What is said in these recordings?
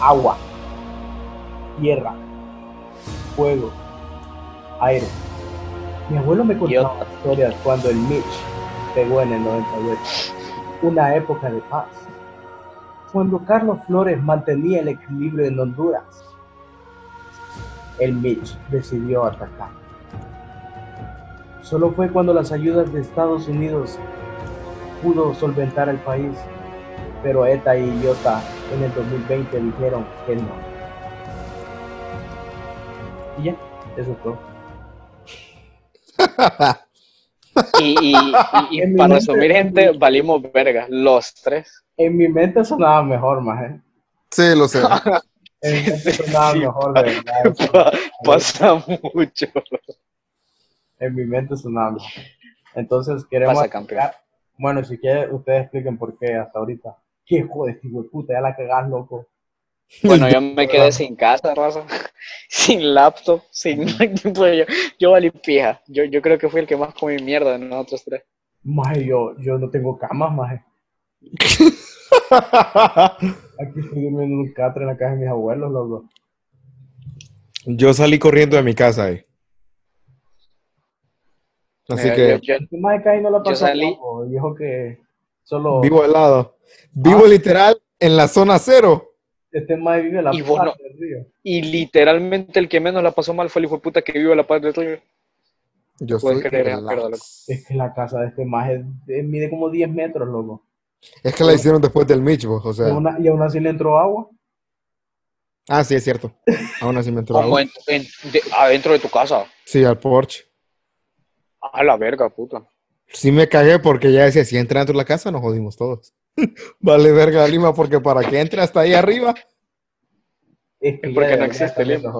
agua, tierra, fuego, aire. Mi abuelo me contaba historias cuando el Mitch pegó en el 98, una época de paz. Cuando Carlos Flores mantenía el equilibrio en Honduras, el Mitch decidió atacar. Solo fue cuando las ayudas de Estados Unidos pudo solventar el país, pero ETA y IOTA en el 2020 dijeron que no. Y ya, eso es todo. Y, y, y, y En mi para mente- resumir, gente, valimos verga, los tres. En mi mente sonaba mejor, maje. Sí, lo sé. En mi mente sonaba Sí. mejor, de verdad. Pa- Pasa mucho. En mi mente sonaba mejor. Entonces queremos Pasa, campeón. Bueno, si quieren, ustedes expliquen por qué hasta ahorita. ¿Qué joder, hijo de puta? Ya la cagás, loco. Bueno, yo me quedé sin casa, raza, sin laptop, sin pues yo, yo valí pija. Yo, yo creo que fui el que más comí mierda de nosotros tres. Maje, yo, yo no tengo camas, maje. Aquí estoy durmiendo en un catre en la casa de mis abuelos, loco. Yo salí corriendo de mi casa ahí. Así Mira, que yo- yo- pasó salí- loco. Dijo que solo vivo al lado. Vivo Ah. literal en la zona cero. este maje vive en la Y vos parte no- del río. y literalmente el que menos la pasó mal fue el hijo de puta que vive la paz del río. Yo Puedes estoy creer. Es que la casa de este maje eh, mide como 10 metros, loco. Es que la hicieron después del Mitch, vos, o Y sea. aún, y aún así le entró agua. Ah, sí, es cierto. Aún así me entró agua. en- en- de- adentro de tu casa. Sí, al Porsche. A la verga, puta. Sí me cagué porque ya decía, si entra dentro de la casa, nos jodimos todos. vale verga Lima, porque para que entre hasta ahí arriba. Es que Es porque no existe Lima.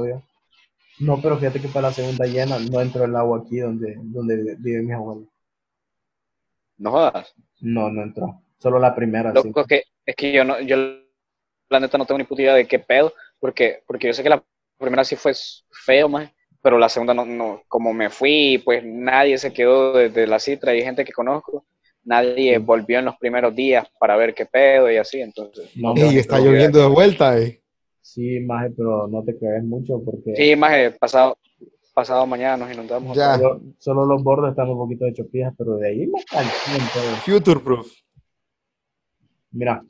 No, pero fíjate que para la segunda llena no entró el agua aquí donde, donde viven mis abuelos. No jodas. No, no entró. Solo la primera, sí. Loco, es que, es que yo no, yo la neta no tengo ni puta idea de qué pedo, porque, porque yo sé que la primera sí fue feo, más, pero la segunda no, no, como me fui, pues nadie se quedó desde la citra y gente que conozco, nadie volvió en los primeros días para ver qué pedo y así, entonces. No, Y está lloviendo de vuelta. eh. Sí, maje, pero no te crees mucho porque Sí, más pasado, pasado mañana nos inundamos. Ya. solo, solo los bordes están un poquito hechos pijas, pero de ahí me están todo. Future proof. Mira.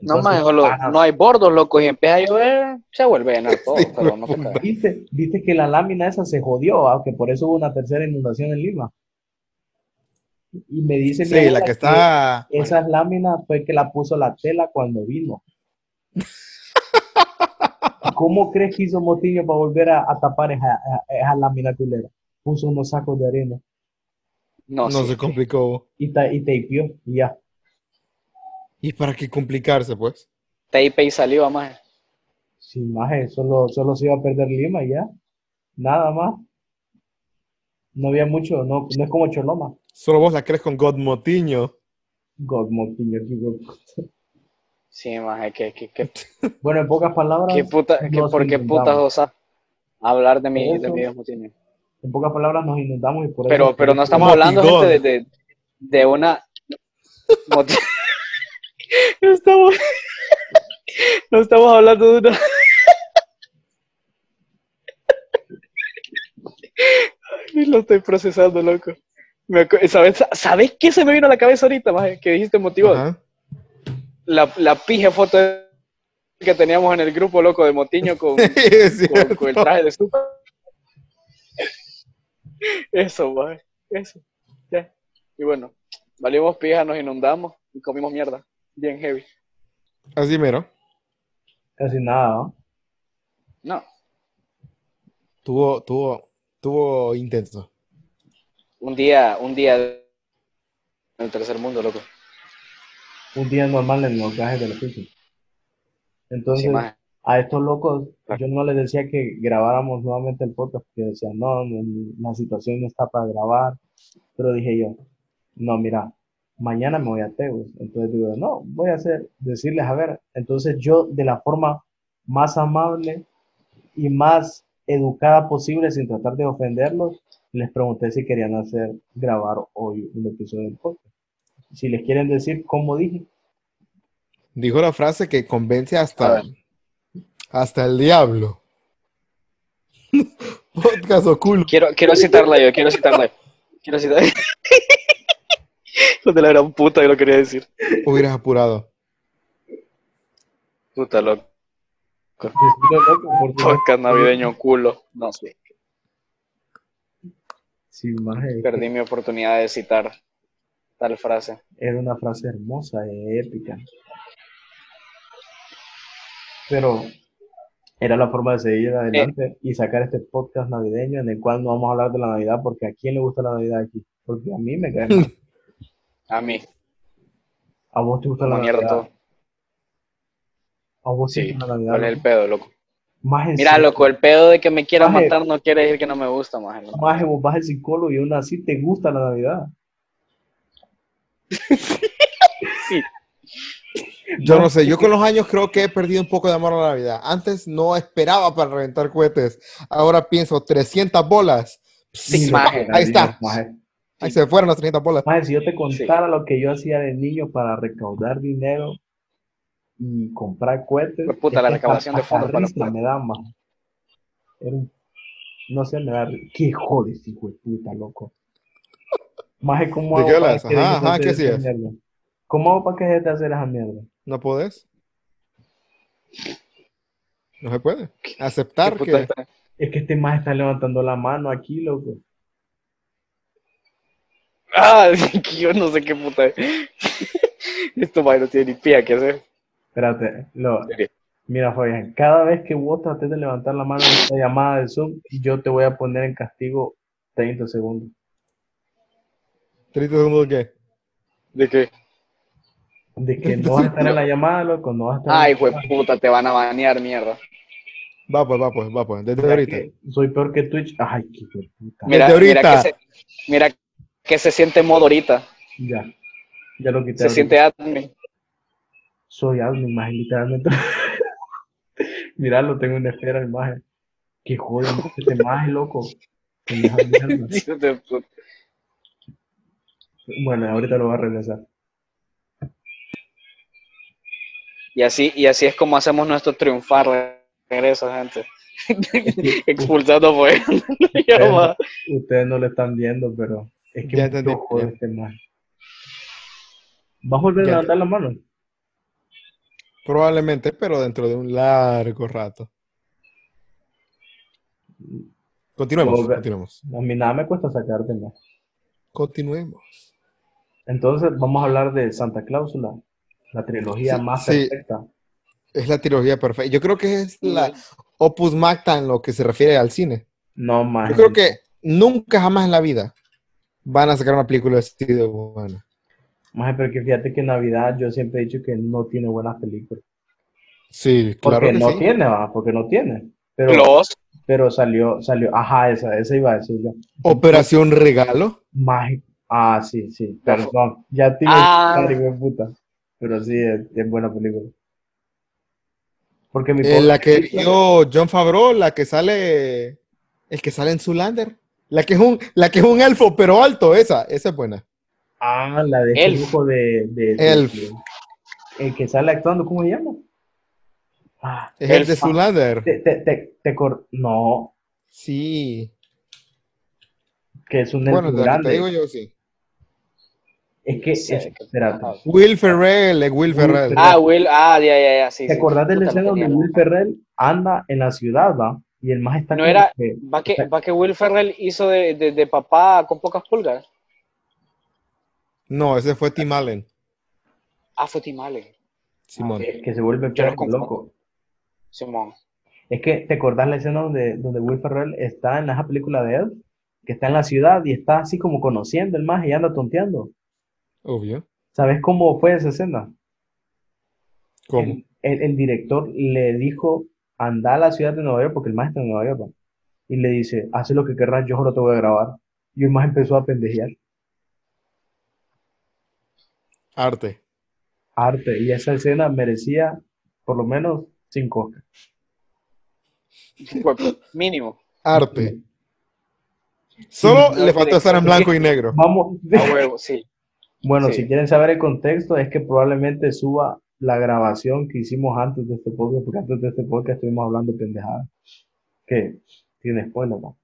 No, más, ajá, no hay bordos, loco, y empieza a llover, se vuelve a llenar todo, Sí, pero no te huevón. cagas. ¿Viste, viste que la lámina esa se jodió, aunque por eso hubo una tercera inundación en Lima. Y me dice mi Sí, la que está. Esas láminas fue que la puso la tela cuando vino. ¿Cómo crees que hizo Motillo para volver a, a tapar esa, esa lámina culera? Puso unos sacos de arena No, No sí. se complicó. y, ta, y tapeó y ya. ¿Y para qué complicarse, pues? Tape y saliva, más. Sin más, solo, solo se iba a perder Lima y ya. Nada más. No había mucho, no, no es como Choloma. Solo vos la crees con God Motiño. God, Motillo, qué hijo de puta. Sí, más, que, que, que Bueno, en pocas palabras, ¿Qué puta, ¿Por qué putas osas hablar de mi, de mi desmotinio? En pocas palabras nos inundamos y por eso. Pero, pero no estamos hablando, gente, de, de, de una... no, estamos, no estamos hablando de una... Ay, lo estoy procesando, loco. ¿Sabes, ¿Sabes qué se me vino a la cabeza ahorita, maje? Que dijiste motivo. Ajá. La, la pija foto que teníamos en el grupo, loco, de Motiño con, con el traje de super. Eso, maje, eso. Ya. Y bueno, valimos pija, nos inundamos y comimos mierda. Bien heavy. Así mero. Casi nada, ¿no? No, Tuvo, tuvo, tuvo intenso. un día, un día en el tercer mundo, loco. un día normal en los gajes del oficio. Entonces, Sí, a estos locos, yo no les decía que grabáramos nuevamente el podcast, porque decían, no, la situación no está para grabar. Pero dije yo, no, mira, mañana me voy a Tegus. Entonces digo, no, voy a hacer, decirles, a ver. Entonces yo, de la forma más amable y más educada posible, sin tratar de ofenderlos, les pregunté si querían hacer, grabar hoy un episodio del podcast. Si les quieren decir cómo dije, Dijo la frase que convence hasta. Hasta el diablo. Podcast oculto. Quiero, quiero citarla yo, quiero citarla. Quiero citarla. Lo de la gran puta que lo quería decir. Hubieras apurado. Puta loco. Podcast navideño culo. No sé. Sí, Perdí mi oportunidad de citar tal frase. era una frase hermosa y épica. Pero era la forma de seguir adelante y sacar este podcast navideño en el cual no vamos a hablar de la Navidad porque a quién le gusta la Navidad aquí. Porque a mí me cae mal. A mí. A vos te gusta la mierda Navidad. todo. A vos te Sí. gusta la Navidad. ¿Cuál es el loco. pedo, loco? Mira, loco, el pedo de que me quiera Maje. matar no quiere decir que no me gusta, más. Maje, vos vas al psicólogo y aún así te gusta la Navidad. Sí. Yo no sé, yo con los años creo que he perdido un poco de amor a la Navidad. Antes no esperaba para reventar cohetes. Ahora pienso 300 bolas. Sí, Pss, maje. Ahí está. Maje. Ahí se fueron las 300 bolas. Maje, si yo te contara lo que yo hacía de niño para recaudar dinero y comprar cohetes, Pues puta, la recaudación de fondos para los risa me da, maje. Era un- No sé, me da... ¿Qué jodes, hijo de puta, loco? Maje, ¿cómo ¿De hago qué para que Ajá, ajá, ¿qué esa hacías? mierda? ¿Cómo hago para que dejes de hacer esa mierda? ¿No podés? No se puede. Aceptar ¿Qué puta que... está? Es que este maje está levantando la mano aquí, loco. Ah, que yo no sé qué puta es. Esto, maje, no tiene ni pía que hacer. Espérate, lo. Mira, Fabián, cada vez que vos trates de levantar la mano en esta llamada de Zoom, yo te voy a poner en castigo 30 segundos. 30 segundos de qué? ¿De qué? De que no vas a estar en la llamada, loco, no vas a estar Ay, güey, puta, te van a banear, mierda. Va pues, va pues, va pues. Desde Mira ahorita. que Soy peor que Twitch. Ay, qué puta. Mira, Desde mira ahorita. que se, mira que se siente modo ahorita. Ya, ya lo quité. Se siente admin. Soy admin, más literalmente. Mira, lo tengo en espera, imagen. Que joder, este maje, loco. Puta. Bueno, ahorita lo voy a regresar. Y así, y así es como hacemos nuestro triunfar regreso, gente. Expulsando pues. Ustedes, ustedes no lo están viendo, pero es que Ya ya. este maje. ¿Vas a volver a levantar la mano? Probablemente, pero dentro de un largo rato. Continuemos, continuemos. A mí nada me cuesta sacarte más. Continuemos. Entonces, vamos a hablar de Santa Cláusula, la trilogía Sí, más sí. perfecta. Es la trilogía perfecta. Yo creo que es la opus magna en lo que se refiere al cine. No más. Yo creo que nunca jamás en la vida van a sacar una película así de buena. Más pero que fíjate que Navidad yo siempre he dicho que no tiene buenas películas. Sí, Porque claro que no sí. tiene, va, porque no tiene. Pero, Los. pero salió, salió, ajá, esa, esa iba a decir yo. Operación Regalo. Mágico. Ah, sí, sí, perdón. Ya iba Ah. puta. Pero sí, es, es buena película. Porque mi Eh, la que dio John Favreau, la que sale, el que sale en Zoolander. La que es un, la que es un elfo, pero alto, esa, esa es buena. Ah, la de este Elf. grupo de, de, de- Elf. de- el que sale actuando, ¿cómo se llama? Ah, Es el de Zoolander. te, te, te, te cor- no, Sí. que es un Bueno, elfo de que grande. te digo yo, sí. Es que, Sí, es- espérate. Will Ferrell, es Will Will Ferrell. Ah, Will, ah, ya, ya, ya, sí. ¿Te sí. acordás de la Puta, escena donde. Will Ferrell anda en la ciudad, va? Y el más está No era, que- va que, va que Will Ferrell hizo de, de, de papá con pocas pulgas. No, ese fue Tim Allen. Ah, fue Tim Allen. Simón. que, que se vuelve loco. Simón. Es que, ¿te acordás la escena donde, donde Will Ferrell está en esa película de él? Que está en la ciudad y está así como conociendo el más y anda tonteando. Obvio. ¿Sabes cómo fue esa escena? ¿Cómo? El, el- el director le dijo, anda a la ciudad de Nueva York, porque el más está en Nueva York, ¿va? Y le dice, haz lo que querrás, yo solo te voy a grabar. Y el más empezó a pendejear. Arte. Arte. Y esa escena merecía por lo menos cinco Oscars. Mínimo. Arte. Solo Sí, le faltó estar en blanco y negro. Vamos. A huevo, sí. Bueno, Sí. si quieren saber el contexto, es que probablemente suba la grabación que hicimos antes de este podcast, porque antes de este podcast estuvimos hablando pendejadas, que tiene spoiler, ¿no?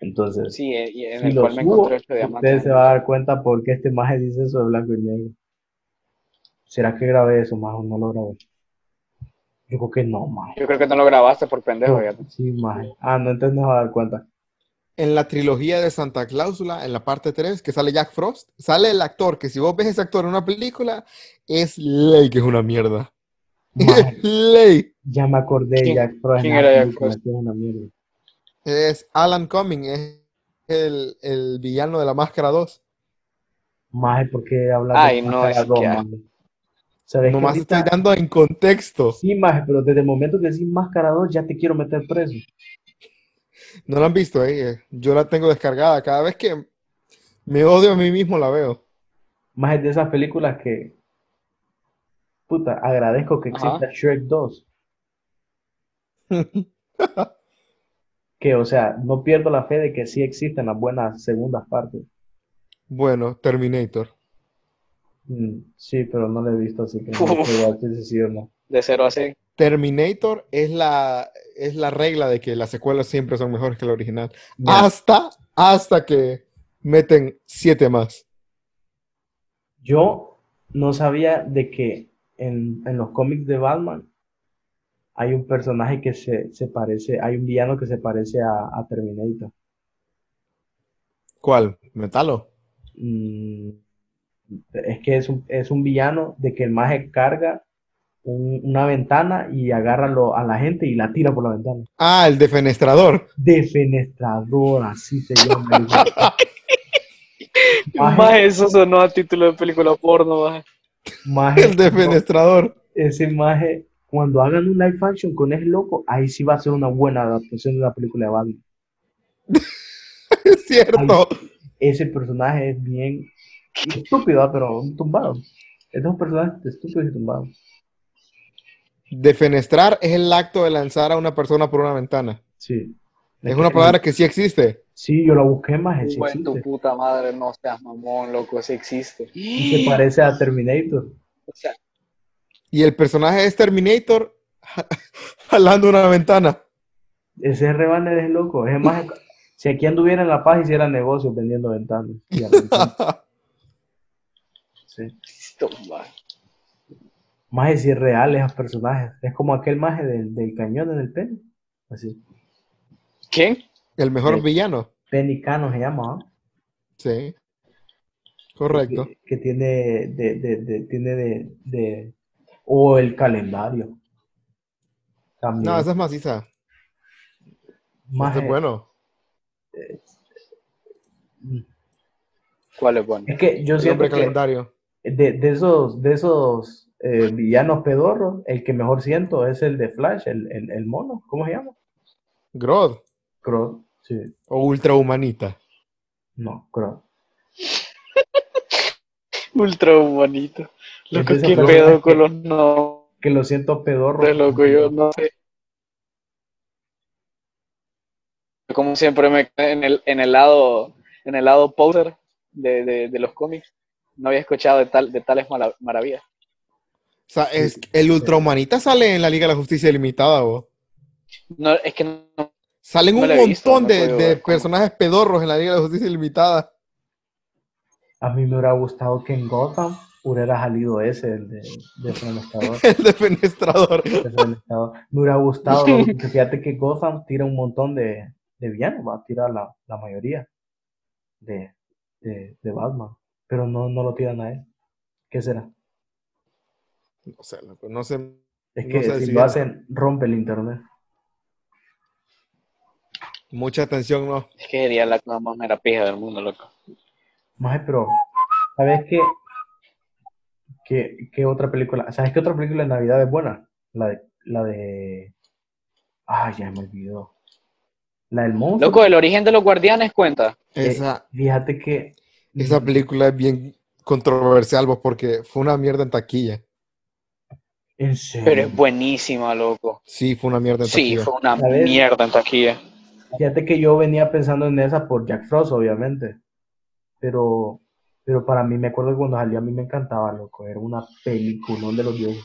Entonces, Sí, eh, y en si el lo cual me subo, encontré este diamante. ustedes se van a dar cuenta por qué este maje dice eso de blanco y negro. ¿Será que grabé eso, maje, o no lo grabé? Yo creo que no, maje. Yo creo que no lo grabaste por pendejo, fíjate. Sí, maje. Ah, no, entonces no se va a dar cuenta. En la trilogía de Santa Cláusula, en la parte 3, que sale Jack Frost, sale el actor, que si vos ves ese actor en una película, es ley que es una mierda. Ley. ya me acordé, ¿Quién- Jack Frost quién la era Jack Frost? es una mierda. Es Alan Cumming, es el, el villano de la Máscara 2. Maje, ¿por qué hablas Ay, de no, Máscara es 2, que- maje? ¿Sabes que Nomás ahorita- estoy dando en contexto. Sí, maje, pero desde el momento que decís Máscara 2 ya te quiero meter preso. No la han visto, eh? Yo la tengo descargada. Cada vez que me odio a mí mismo la veo. Más es de esas películas que, puta, agradezco que Ajá. exista Shrek 2. Que, o sea, no pierdo la fe de que sí existen las buenas segundas partes. Bueno, Terminator. Mm, sí, pero no lo he visto, así que no decir si sí o no. De 0 a 100. Terminator es la, es la regla de que las secuelas siempre son mejores que la original. Hasta, hasta que meten siete más. yo no sabía de que en, en los cómics de Batman hay un personaje que se, se parece, hay un villano que se parece a, a Terminator. ¿Cuál? ¿Metalo? Mm, es que es un, es un villano de que el maje carga un- una ventana y agarra lo- a la gente y la tira por la ventana. Ah, el defenestrador. Defenestrador, así se llama. Más eso sonó a título de película porno, maje. maje, El defenestrador. ese maje, cuando hagan un live action con ese loco, ahí sí va a ser una buena adaptación de la película de Batman. Es cierto. Ese personaje es bien estúpido, pero un tumbado. Es un personaje estúpido y tumbado. Defenestrar es el acto de lanzar a una persona por una ventana. Sí. Es una palabra que sí existe. Sí, yo la busqué más, sí Bueno, tu puta madre, no seas mamón, loco, ese existe. Y se parece a Terminator. O sea, Y el personaje es Terminator jalando una ventana. Ese rebane es loco. Es más, si aquí anduviera en La Paz, hiciera negocios vendiendo ventanas. y. Sí. esto, maje. Maje, si es real esos personajes. Es como aquel maje del, del cañón en el pene. Así. ¿Quién? El mejor Sí. villano. Penicano se llama, ¿ah? Sí. Correcto. Que, que tiene de, de, de- tiene de, de- O el calendario. También. No, esa es maciza. Maje, Ese es bueno. ¿Cuál es bueno? Es que yo El siento que calendario. de, de esos, de esos eh, villanos pedorros, el que mejor siento es el de Flash, el, el, el mono. ¿Cómo se llama? Grodd. Crow. Sí. O ultrahumanita. No, Crow. Ultra bonito. Loco, qué pedo con los nombres, Que lo siento pedorro. loco, yo no sé. Como siempre me en el, en el lado, en el lado poser de, de, de los cómics. No había escuchado de tal, de tales maravillas. O sea, es, el ultrahumanita sale en la Liga de la Justicia Ilimitada, ¿o? No, es que no, Salen No un visto, montón no de, de personajes pedorros en la Liga de la Justicia Ilimitada. A mí me hubiera gustado que en Gotham hubiera salido ese, el de, de Defenestrador. El defenestrador. Defenestrador. Me hubiera gustado, porque fíjate que Gotham tira un montón de, de villanos, va a tirar la, la mayoría de, de, de Batman. Pero no, no lo tiran a él. ¿Qué será? No sé, loco, no sé. Es No que sé si lo hacen, rompe el internet. Mucha atención, ¿no? es que sería la cosa más mera pija del mundo, loco. Maje, pero, ¿sabes qué? ¿Qué, qué otra película? ¿Sabes qué otra película de Navidad es buena? La de, la de... Ah, ya me olvidó. La del monstruo. Loco, el origen de los guardianes cuenta. Eh, Esa, Fíjate que... esa película es bien controversial, vos, porque fue una mierda en taquilla. En serio. Pero es buenísima, loco. Sí, fue una mierda en Sí, taquilla. fue una ¿Sabes? mierda en taquilla. Fíjate que yo venía pensando en esa por Jack Frost, obviamente. Pero Pero para mí, me acuerdo que cuando salió a mí me encantaba, loco. Era una película de los dioses.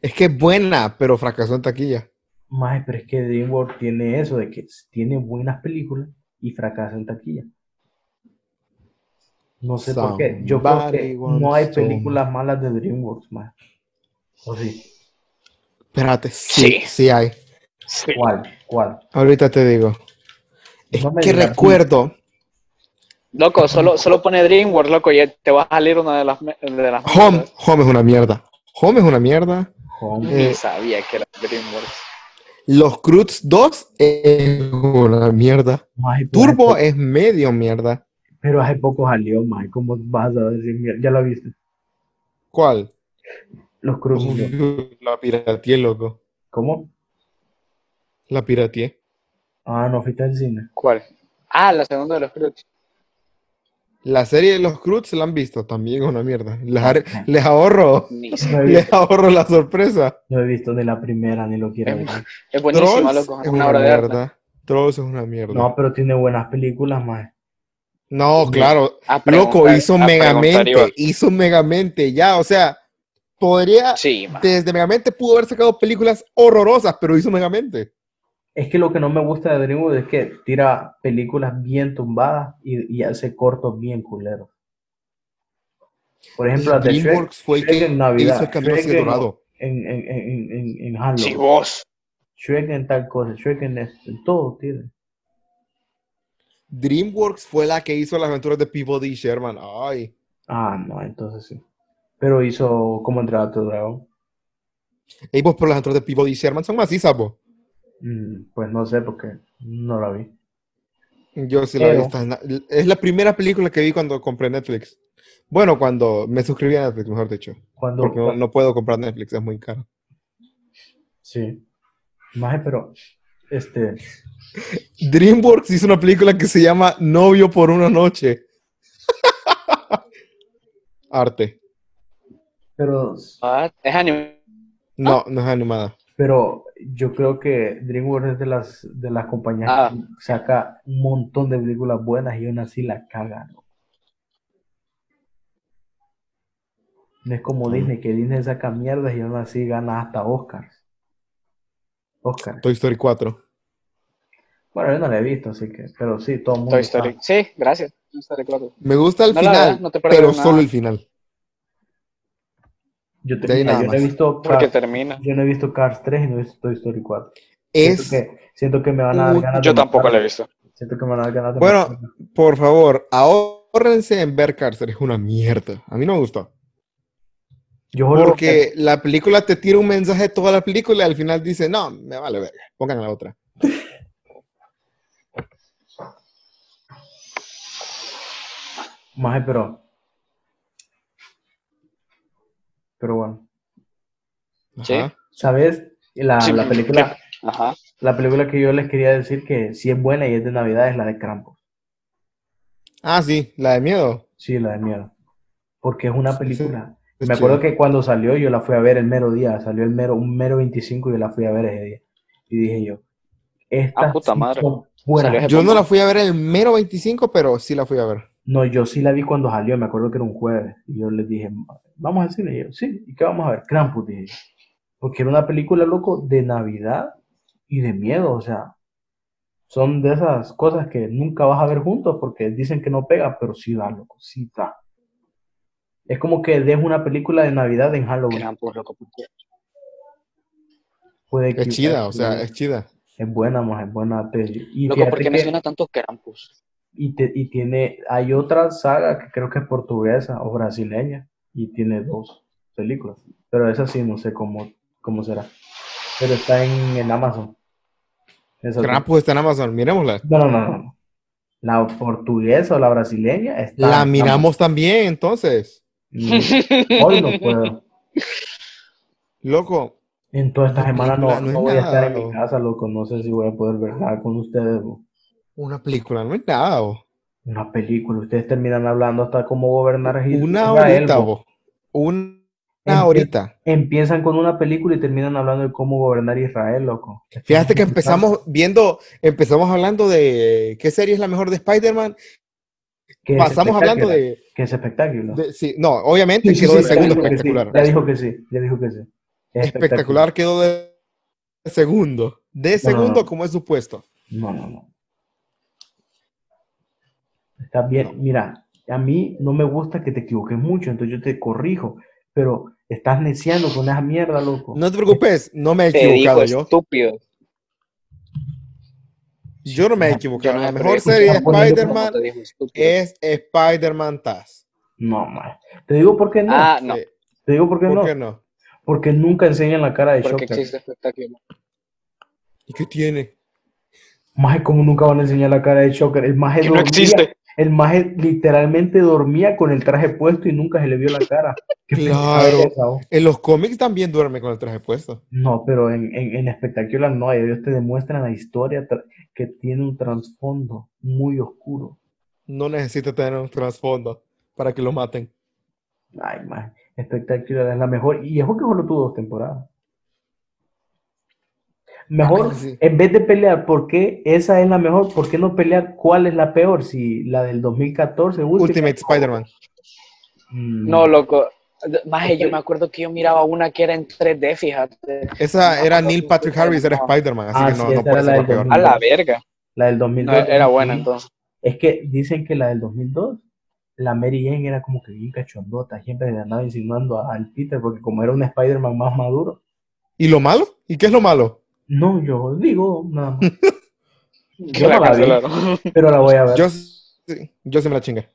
Es que es buena, pero fracasó en taquilla. Más, pero es que DreamWorks tiene eso, de que tiene buenas películas y fracasa en taquilla. No sé por qué. Yo creo que no hay películas malas de DreamWorks, más. ¿O sí? Espérate, sí, sí, hay. ¿Cuál? ¿Cuál? Ahorita te digo. Es que recuerdo. Loco, solo, solo pone DreamWorks, loco, y te va a salir una de las. De las Home, Home es una mierda. Home es una mierda. Home. Eh, sabía que era DreamWorks. Los Cruz 2 es una mierda. Turbo es medio mierda. Pero hace poco salió, Mike. ¿Cómo vas a decir mierda? ¿Ya lo viste? ¿Cuál? Los Cruz. La pirateé, loco. ¿Cómo? La pirateé. Ah, no fuiste al cine. ¿Cuál? Ah, la segunda de los Cruz. La serie de los Cruz la han visto, también es una mierda. Les, ahorro, les ahorro la sorpresa. No he visto ni la primera ni lo quiero ver. Es buenísima, loco. Es una, obra de arte. Trolls es una mierda. No, pero tiene buenas películas, más. No, claro. Loco, hizo Megamente, hizo Megamente, ya, o sea, podría, sí, desde Megamente pudo haber sacado películas horrorosas, pero hizo Megamente. Es que lo que no me gusta de DreamWorks es que tira películas bien tumbadas y, hace cortos bien culeros. Por ejemplo, la de DreamWorks fue Shrek que en Navidad, hizo el camino hacia dorado. En, en, en, en, en Halloween. Sí, vos. Shrek en tal cosa, Shrek en esto, en todo tiene. DreamWorks fue la que hizo las aventuras de Peabody y Sherman. Ay. Ah, no, entonces sí. Pero hizo como entrar a tu dragón. Y vos por las aventuras de Peabody y Sherman son más sabo. Mm, pues no sé porque no la vi. Yo sí la vi. es la primera película que vi cuando compré Netflix. Bueno, cuando me suscribí a Netflix, mejor dicho. Cuando, porque no, puedo comprar Netflix, es muy caro. Sí. Más, pero este. DreamWorks hizo una película que se llama Novio por una noche. Arte. Pero. ¿Es animada? No, no es animada. Pero yo creo que DreamWorks es de las, de las compañías ah. que saca un montón de películas buenas y aún así la cagan. No es como Disney, que Disney saca mierdas y aún así gana hasta Oscars. Oscar. Toy Story 4. Bueno, yo no la he visto, así que, pero sí, todo el mundo. Toy Story. Sí, gracias. Toy Story 4. Me gusta el final, pero solo el final. Yo, te, yo no he visto Cars, termina. Yo no he visto Cars 3 y no he visto Toy Story 4. Es siento, que, siento que me van a dar ganas Yo tampoco la he visto. Siento que me van a dar ganas de Bueno, por favor, ahórrense en ver Cars 3. Es una mierda. A mí no me gustó. Yo Porque la película te tira un mensaje toda la película y al final dice, no, me vale ver, pongan la otra. Maje, pero pero bueno. ¿Sí? ¿Sabes? La, la película. Ajá. La película que yo les quería decir que sí es buena y es de Navidad es la de Krampus. Ah, sí, la de miedo. Sí, la de miedo. Porque es una película. me acuerdo que cuando salió yo la fui a ver el mero día, salió el mero, un mero 25 y yo la fui a ver ese día. Y dije yo, esta ah, puta madre. Yo no la fui a ver el mero 25, pero sí la fui a ver. No, yo sí la vi cuando salió, me acuerdo que era un jueves. Y yo les dije, vamos al cine. Y yo, sí, ¿y qué vamos a ver? Krampus, dije. Porque era una película, loco, de Navidad y de miedo, o sea. Son de esas cosas que nunca vas a ver juntos porque dicen que no pega, pero sí da, loco, sí da. Es como que dejo una película de Navidad en Halloween. Krampus, loco. Puede es chida, o sea, es chida. Es buena, más es buena peli. Y loco, ¿por qué menciona tanto Krampus? Y, y tiene, hay otra saga que creo que es portuguesa o brasileña y tiene dos películas. Pero esa sí no sé cómo, cómo será. Pero está en, en Amazon. Krampus está en Amazon, miremosla. No, no, no, no. La portuguesa o la brasileña está. La miramos también, entonces. hoy no puedo. Loco. En toda esta semana no, no, voy a estar en mi casa, loco. No sé si voy a poder verla con ustedes. Una película, no es nada. Una película. Ustedes terminan hablando hasta cómo gobernar Israel. Una horita, Una horita. Empiezan con una película y terminan hablando de cómo gobernar Israel, loco. Fíjate que empezamos viendo, empezamos hablando de qué serie es la mejor de Spider-Man Que Pasamos hablando de, Que es espectáculo. de- sí, no, obviamente Sí, sí, quedó de segundo sí, espectacular. Ya dijo que sí, ya dijo que sí. Es Espectacular quedó de segundo. De No, no, segundo no. como es supuesto. No, no, no. Está bien, mira, a mí no me gusta que te equivoques mucho, entonces yo te corrijo, pero estás neciando con esa mierda, loco. No te preocupes, no me he Te equivocado yo. estúpido. Yo no me he Yo equivocado. no La mejor serie de Spider-Man es Spider-Man Taz. No, man. Te digo por qué no. Ah, no, Te digo por qué ¿Por no. qué no? Porque nunca enseñan la cara de porque Shocker. existe espectáculo. ¿Y qué tiene? Maje, como nunca van a enseñar la cara de Shocker. El Que no existe. El maje literalmente dormía con el traje puesto y nunca se le vio la cara. Claro. oh. En los cómics también duerme con el traje puesto. No, pero en, en, en Espectacular no, ellos te demuestran la historia que tiene un trasfondo muy oscuro. No necesita tener un trasfondo para que lo maten. Ay, man, Espectacular es la mejor. Y es que solo tuvo dos temporadas. Mejor, sí. en vez de pelear por qué esa es la mejor, ¿por qué no pelear cuál es la peor? Si la del 2014, Ultimate, Ultimate Spider-Man. Mm, No, loco. Maje, yo me acuerdo que yo miraba una que era en 3D, fíjate. Esa No, era no, Neil no, Patrick no, Harris, era no. Spider-Man, así Ah, que no, sí, no puede era ser la peor. 2000. A la verga. La del No, 2002. era buena entonces. Es que dicen que la del 2002, la Mary Jane era como que bien cachondota, siempre le andaba insinuando a- al Peter, porque como era un Spider-Man más maduro. ¿Y lo malo? ¿Y qué es lo malo? No, yo digo nada más. Yo la no la vi. cancelaron. Pero la voy a ver. Yo, sí, yo sí me la chingué.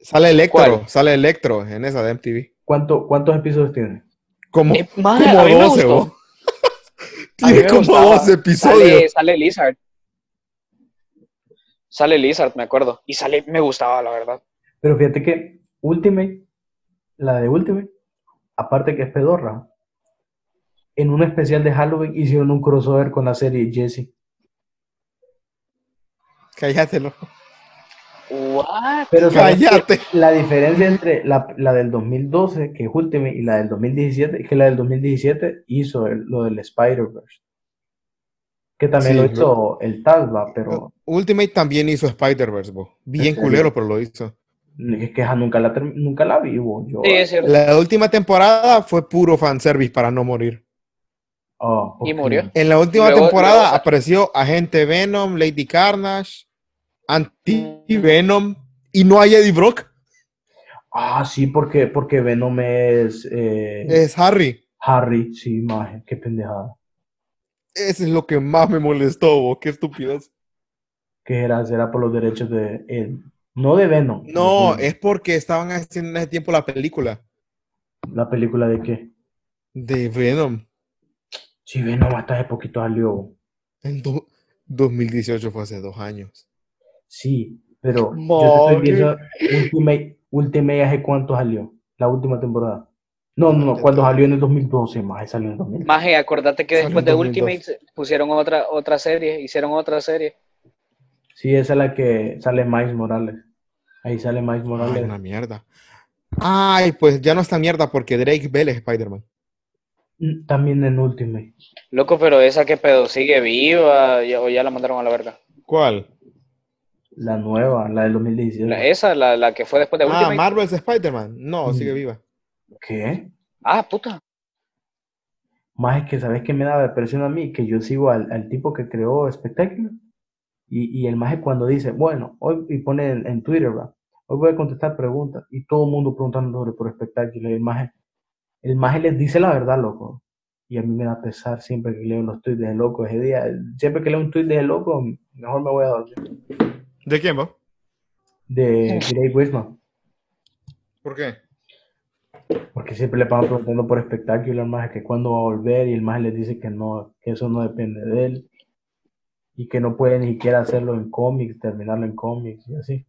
Sale Electro, ¿Cuál? sale Electro en esa de MTV. ¿Cuánto, ¿Cuántos episodios tiene? Como, Eh, maje, como a mí me 12, gustó. vos. A mí Tiene como gustaba. 12 episodios. Sale, sale Lizard. Sale Lizard, me acuerdo. Y sale, me gustaba, la verdad. Pero fíjate que Ultimate, la de Ultimate, aparte que es pedorra, en un especial de Halloween hicieron un crossover con la serie Jesse. Cállatelo. What? Pero. Cállate. La diferencia entre la, la del 2012, que es Ultimate, y la del 2017, es que la del 2017 hizo el- lo del Spider-Verse. Que también Sí, lo hizo el Tazba, pero Ultimate también hizo Spider-Verse, bo. Bien culero, pero lo hizo. es que nunca la, nunca la vivo. Yo, Sí, es cierto. La última temporada fue puro fanservice para no morir. Oh, Y murió. En la última Luego- temporada luego- apareció Agente Venom, Lady Carnage, Anti-Venom y no hay Eddie Brock. Ah, sí, porque, porque Venom es eh, Es Harry. Harry, sí, maje, qué pendejada. Ese es lo que más me molestó, bo. Qué estupidez. Que era, será por los derechos de él. No de Venom. No, de- es porque estaban haciendo en ese tiempo la película ¿La película de qué? de Venom. Sí, Venom hasta hace poquito salió. En do- 2018 fue hace dos años. Sí, pero yo estoy Ultimate, Ultimate hace cuánto salió, la última temporada. No, no, no, cuando salió en el 2012, más salió en el 2012. Maje, acordate que Salió después en de 2002. Ultimate pusieron otra, otra serie, hicieron otra serie. Sí, esa es la que sale Miles Morales. Ahí sale Miles Ay, Morales. una mierda. Ay, pues ya no está mierda porque Drake Bell es Spider-Man. También en Ultimate. Loco, pero esa que pedo sigue viva o ya la mandaron a la verga. ¿Cuál? La nueva, la del 2017. La- esa, la, la que fue después de Ah, Ultimate. Marvel's Spider-Man. No, Mm. sigue viva. ¿Qué? Ah, puta. Más es que, ¿sabes qué me da depresión a mí? Que yo sigo al, al tipo que creó Spectacular y, y el maje cuando dice, bueno, hoy, y pone en, en Twitter, ¿verdad? Hoy voy a contestar preguntas y todo el mundo preguntando sobre por Spectacular y el maje, el maje les dice la verdad, loco. Y a mí me da pesar siempre que leo los tweets de loco ese día. Siempre que leo un tweet de loco, mejor me voy a dormir. ¿De quién, vos? De Grey Wisman. ¿Por qué? Porque siempre le pasan preguntando por Spectacular, más que cuándo va a volver, y el más les dice que no, que eso no depende de él, y que no puede ni siquiera hacerlo en cómics, terminarlo en cómics, y así.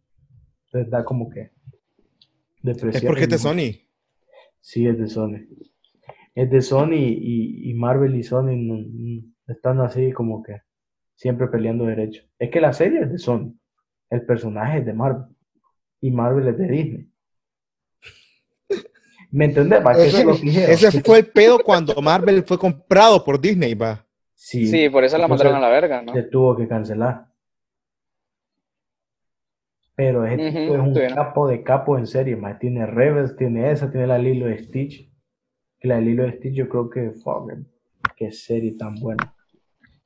Entonces da como que Es depresión. porque es de ¿no? Sony. Sí, es de Sony. Es de Sony y, y Marvel y Sony no- no- están así como que siempre peleando derecho. Es que la serie es de Sony, el personaje es de Marvel, y Marvel es de Disney. ¿Me entendés? ¿Para qué Ese, se lo dijeron? ese fue el pedo cuando Marvel fue comprado por Disney, va. Sí, Sí, por eso la mandaron a la verga, ¿no? se tuvo que cancelar. Pero ese Ujú, tipo es un bueno. capo de capo en serie, más. Tiene Rebels, tiene esa, tiene la Lilo de Stitch. Que la de Lilo de Stitch yo creo que, fuck, qué serie tan buena.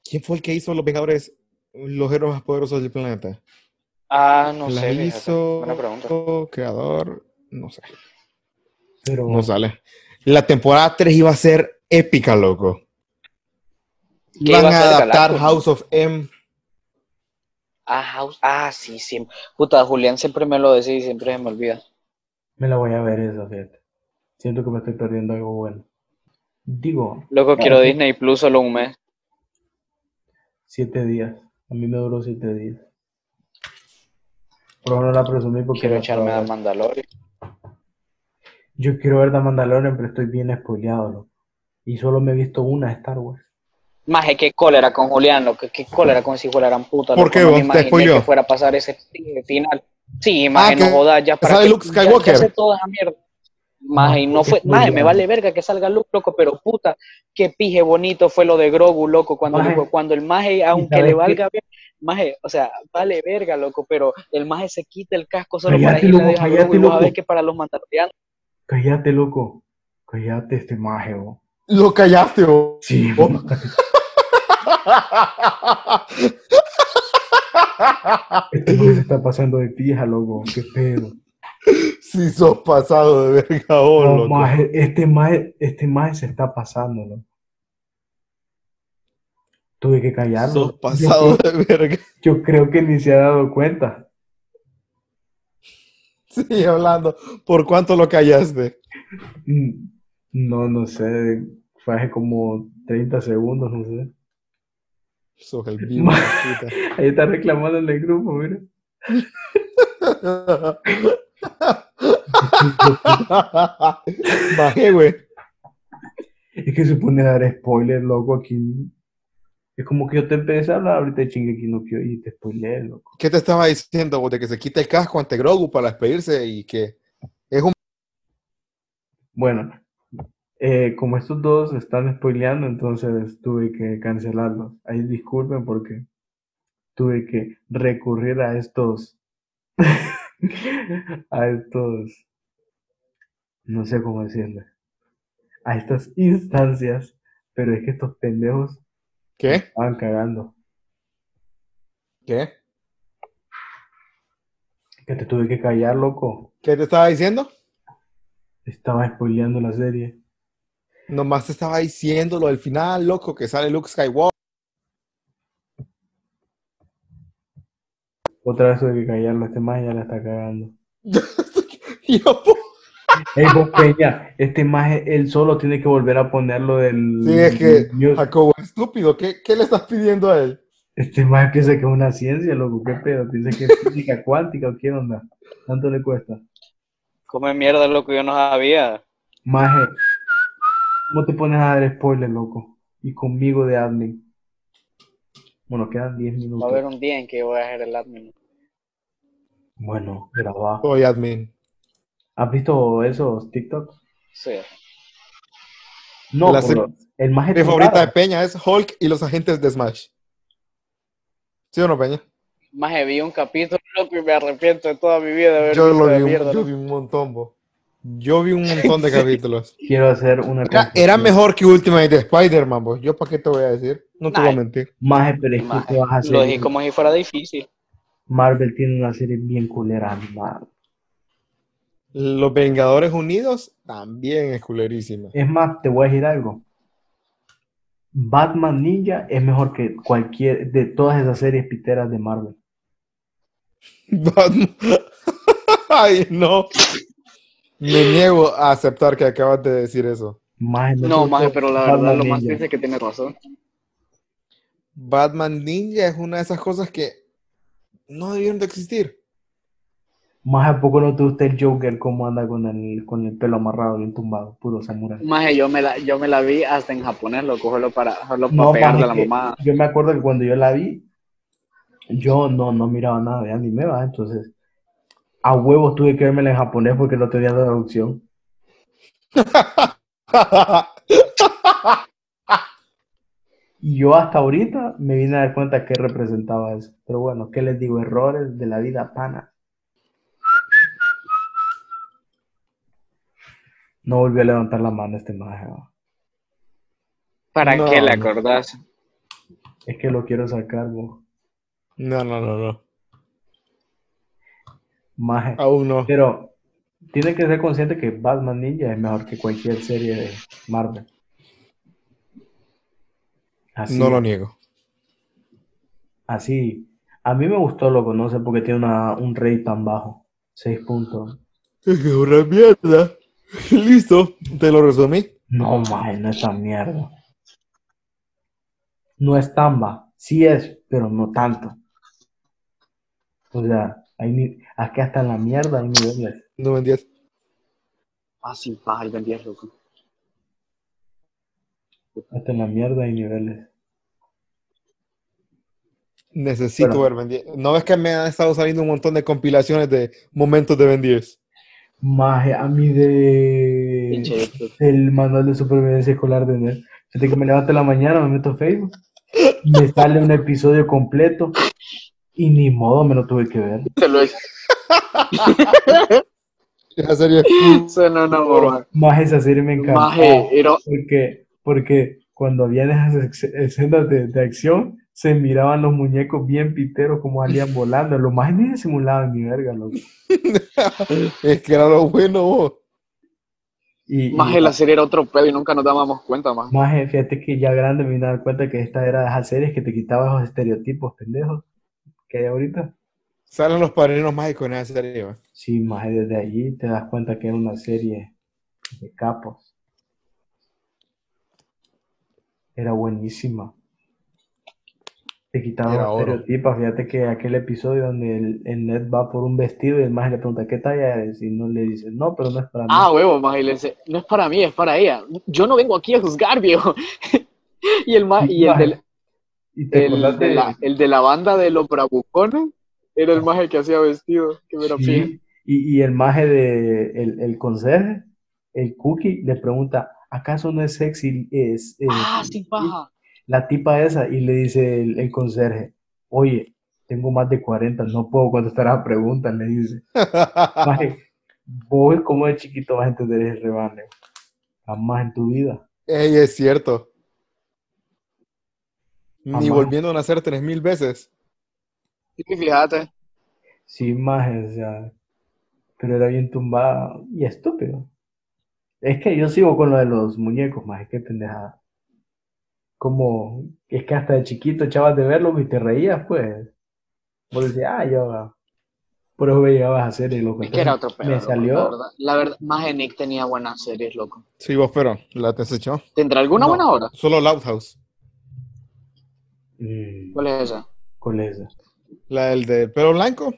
¿Quién fue el que hizo Los Vengadores, los héroes más poderosos del planeta? Ah, no La sé, fíjate. hizo Buena creador, no sé, Pero no sale. La temporada 3 iba a ser épica, loco. ¿Qué Iban iba a adaptar Galactus? House of M. Ah, House. Ah, sí, siempre. Puta, Julián siempre me lo decía y siempre se me olvida. me la voy a ver esa, fíjate. Siento que me estoy perdiendo algo bueno. Digo, Loco, quiero Ajá. Disney Plus solo un mes. siete días. A mí me duró siete días. Pero no la presumí porque Quiero echarme a. Mandalorian. Yo quiero ver The Mandalorian, pero estoy bien spoileado, loco. Y solo me he visto una de Star Wars. Maje, qué cólera con Julián, loco. Qué cólera con ese hijo de la gran puta. ¿Por qué, no vos? me ¿Te imaginé que fuera a pasar ese final. Sí, maje, no que jodas, ya para sale que- Luke ya- Skywalker. Ya, sé toda esa mierda. Maje, no fue, maje, me vale verga que salga Luke, loco, pero puta, qué pije bonito fue lo de Grogu, loco, cuando, Maje. cuando el maje, aunque le valga bien, maje, o sea, vale verga, loco, pero el maje se quita el casco solo Cállate, para ir a Grogu, y vos que para los mandalorianos, Cállate, loco. Cállate este maje, bo. Lo callaste, vos. Sí, Oh. Este maje se está pasando de pija, loco. Qué pedo. Si sos pasado de verga, vos, No, loco. maje, este maje, este maje se está pasando, loco. Tuve que callarlo. Sos Yo pasado creo- de verga. Yo creo que ni se ha dado cuenta. Sigue hablando. ¿Por cuánto lo callaste? Mm, No, no sé. Fue hace como 30 segundos, no sé. Sos el vivo, puta. Ahí está reclamando en el grupo, mira. Bajé, güey. Es que se pone a dar spoiler, loco, aquí. Es como que yo te empecé a hablar ahorita de Shingeki no y te spoileé, loco. ¿Qué te estaba diciendo, vos? De que se quita el casco ante Grogu para despedirse y que es un... Bueno, eh, como estos dos están spoileando, entonces tuve que cancelarlos. Ahí disculpen porque tuve que recurrir a estos, a estos, no sé cómo decirle, a estas instancias, pero es que estos pendejos ¿Qué? estaban cagando. ¿Qué? Que te tuve que callar, loco. ¿Qué te estaba diciendo? Estaba spoileando la serie. Nomás te estaba diciendo lo del final, loco, que sale Luke Skywalker. Otra vez tuve que callarlo, este más ya la está cagando. Yo, Ey, vos, Peña, este maje, él solo tiene que volver a ponerlo del... Sí, es que Dios, Jacobo, estúpido, ¿qué, ¿qué le estás pidiendo a él? Este maje piensa que es una ciencia, loco, qué pedo, piensa que es física cuántica o qué onda. ¿Cuánto le cuesta? come mierda, loco, yo no sabía. Maje, ¿cómo te pones a dar spoiler, loco? Y conmigo de admin. Bueno, quedan 10 Va a minutos. haber un día en que voy a ser el admin. Bueno, grabado. Soy admin. ¿Has visto esos TikToks? Sí. No, La el maje Mi favorita de. Peña es Hulk y los agentes de Smash. ¿Sí o no, Peña? Maje, vi un capítulo, loco, y me arrepiento de toda mi vida de haber Yo visto lo vi, un- mierda, yo vi un montón, bo. Yo vi un montón de capítulos. Quiero hacer una Era, mejor que Ultimate de Spider-Man. Yo, ¿para qué te voy a decir? No te Nah, voy a mentir. Maje, pero es que vas a hacer. Lo dije como si fuera difícil. Marvel tiene una serie bien culera animada. Los Vengadores Unidos también es culerísima. Es más, te voy a decir algo. Batman Ninja es mejor que cualquier de todas esas series piteras de Marvel. Batman. Ay, no. Me niego a aceptar que acabas de decir eso. Maje, No, maje, pero la Batman verdad lo más triste es que tiene razón. Batman Ninja es una de esas cosas que no debieron de existir. Maje, ¿a poco no te gusta el Joker cómo anda con el, con el pelo amarrado bien tumbado? Puro samurai. Maje, yo me la, yo me la vi hasta en japonés, loco, solo para, solo para No, pegarle a la mamá. yo me acuerdo que cuando yo la vi, yo no, no miraba nada de anime, ¿va? Entonces, a huevos tuve que verme en japonés porque no tenía traducción. Y yo hasta ahorita me vine a dar cuenta que representaba eso. Pero bueno, ¿qué les digo? Errores de la vida pana. No volvió a levantar la mano este maje. ¿Para qué le acordás? Es que lo quiero sacar, vos. No, no, no, no. Maje. Aún no. Pero tiene que ser consciente que Batman Ninja es mejor que cualquier serie de Marvel. Así, No lo niego. así. A mí me gustó, loco, no sé por qué tiene una, un rate tan bajo. 6 puntos. Es que una mierda. Listo. Te lo resumí. No, maje, no es tan mierda. No es tan bajo. Sí es, pero no tanto. O sea, hay ni... aquí hasta en la mierda hay niveles. No entiendes. Ah, sí, paja, el Ben 10, loco. Hasta en la mierda hay niveles. Necesito Pero- ver Ben 10. ¿No ves que me han estado saliendo un montón de compilaciones de momentos de Ben 10? Maje, a mí de... El manual de supervivencia escolar de NET. Fíjate que me levanto en la mañana, me meto a Facebook, y me sale un episodio completo y ni modo me lo tuve que ver. Te lo La serie. Suena una boba. Más esa serie me encantó. Maje, era... Porque, porque cuando habían esas escenas de, de acción, se miraban los muñecos bien piteros como salían volando. Los más ni simulaban ni verga, loco. es que era lo bueno, vos. Y, y- Maje, la serie era otro pedo y nunca nos dábamos cuenta, más. Maje, fíjate que ya grande me vine a dar cuenta que esta era de esas series que te quitaba esos estereotipos pendejos que hay ahorita. Salen los padrinos mágicos en esa serie, va. Sí, maje, desde allí te das cuenta que es una serie de capos. Era buenísima. Te quitaba Era los oro. estereotipos. Fíjate que aquel episodio donde el, el Ned va por un vestido y el maje le pregunta ¿qué talla eres? Y no le dice, no, pero no es para mí. Ah, huevo, maje, y le dice, no es para mí, es para ella. Yo no vengo aquí a juzgar, viejo. y el ma- y el del- y te el de la, el de la banda de los bravucones era el maje que hacía vestido, que me era Sí, pija. y, y el maje de el, el conserje, el cookie, le pregunta, ¿acaso no es sexy? Es, es- Ah, sí, paja. la tipa esa y le dice el, el conserje, oye, tengo más de 40, no puedo contestar a preguntas, le dice. Maje, vos como de chiquito vas a entender ese rebane. Jamás en tu vida. Ey, es cierto. Ni volviendo a nacer tres mil veces. Sí, fíjate. Sí, maje, o sea, pero era bien tumbada y estúpido. Es que yo sigo con lo de los muñecos, maje, qué pendejada. Como, es que hasta de chiquito echabas de verlo y te reías, pues. Vos decías, ah, yo, por eso me llegabas a hacer y loco. Es que era otro pedo. me loco, salió, La verdad, la verdad, maje, Nick tenía buenas series, loco. Sí, vos, pero la te echó. ¿Tendrá alguna No. buena hora? Solo Loud House. Mm, ¿Cuál es esa? ¿cuál es esa? La del del pelo blanco.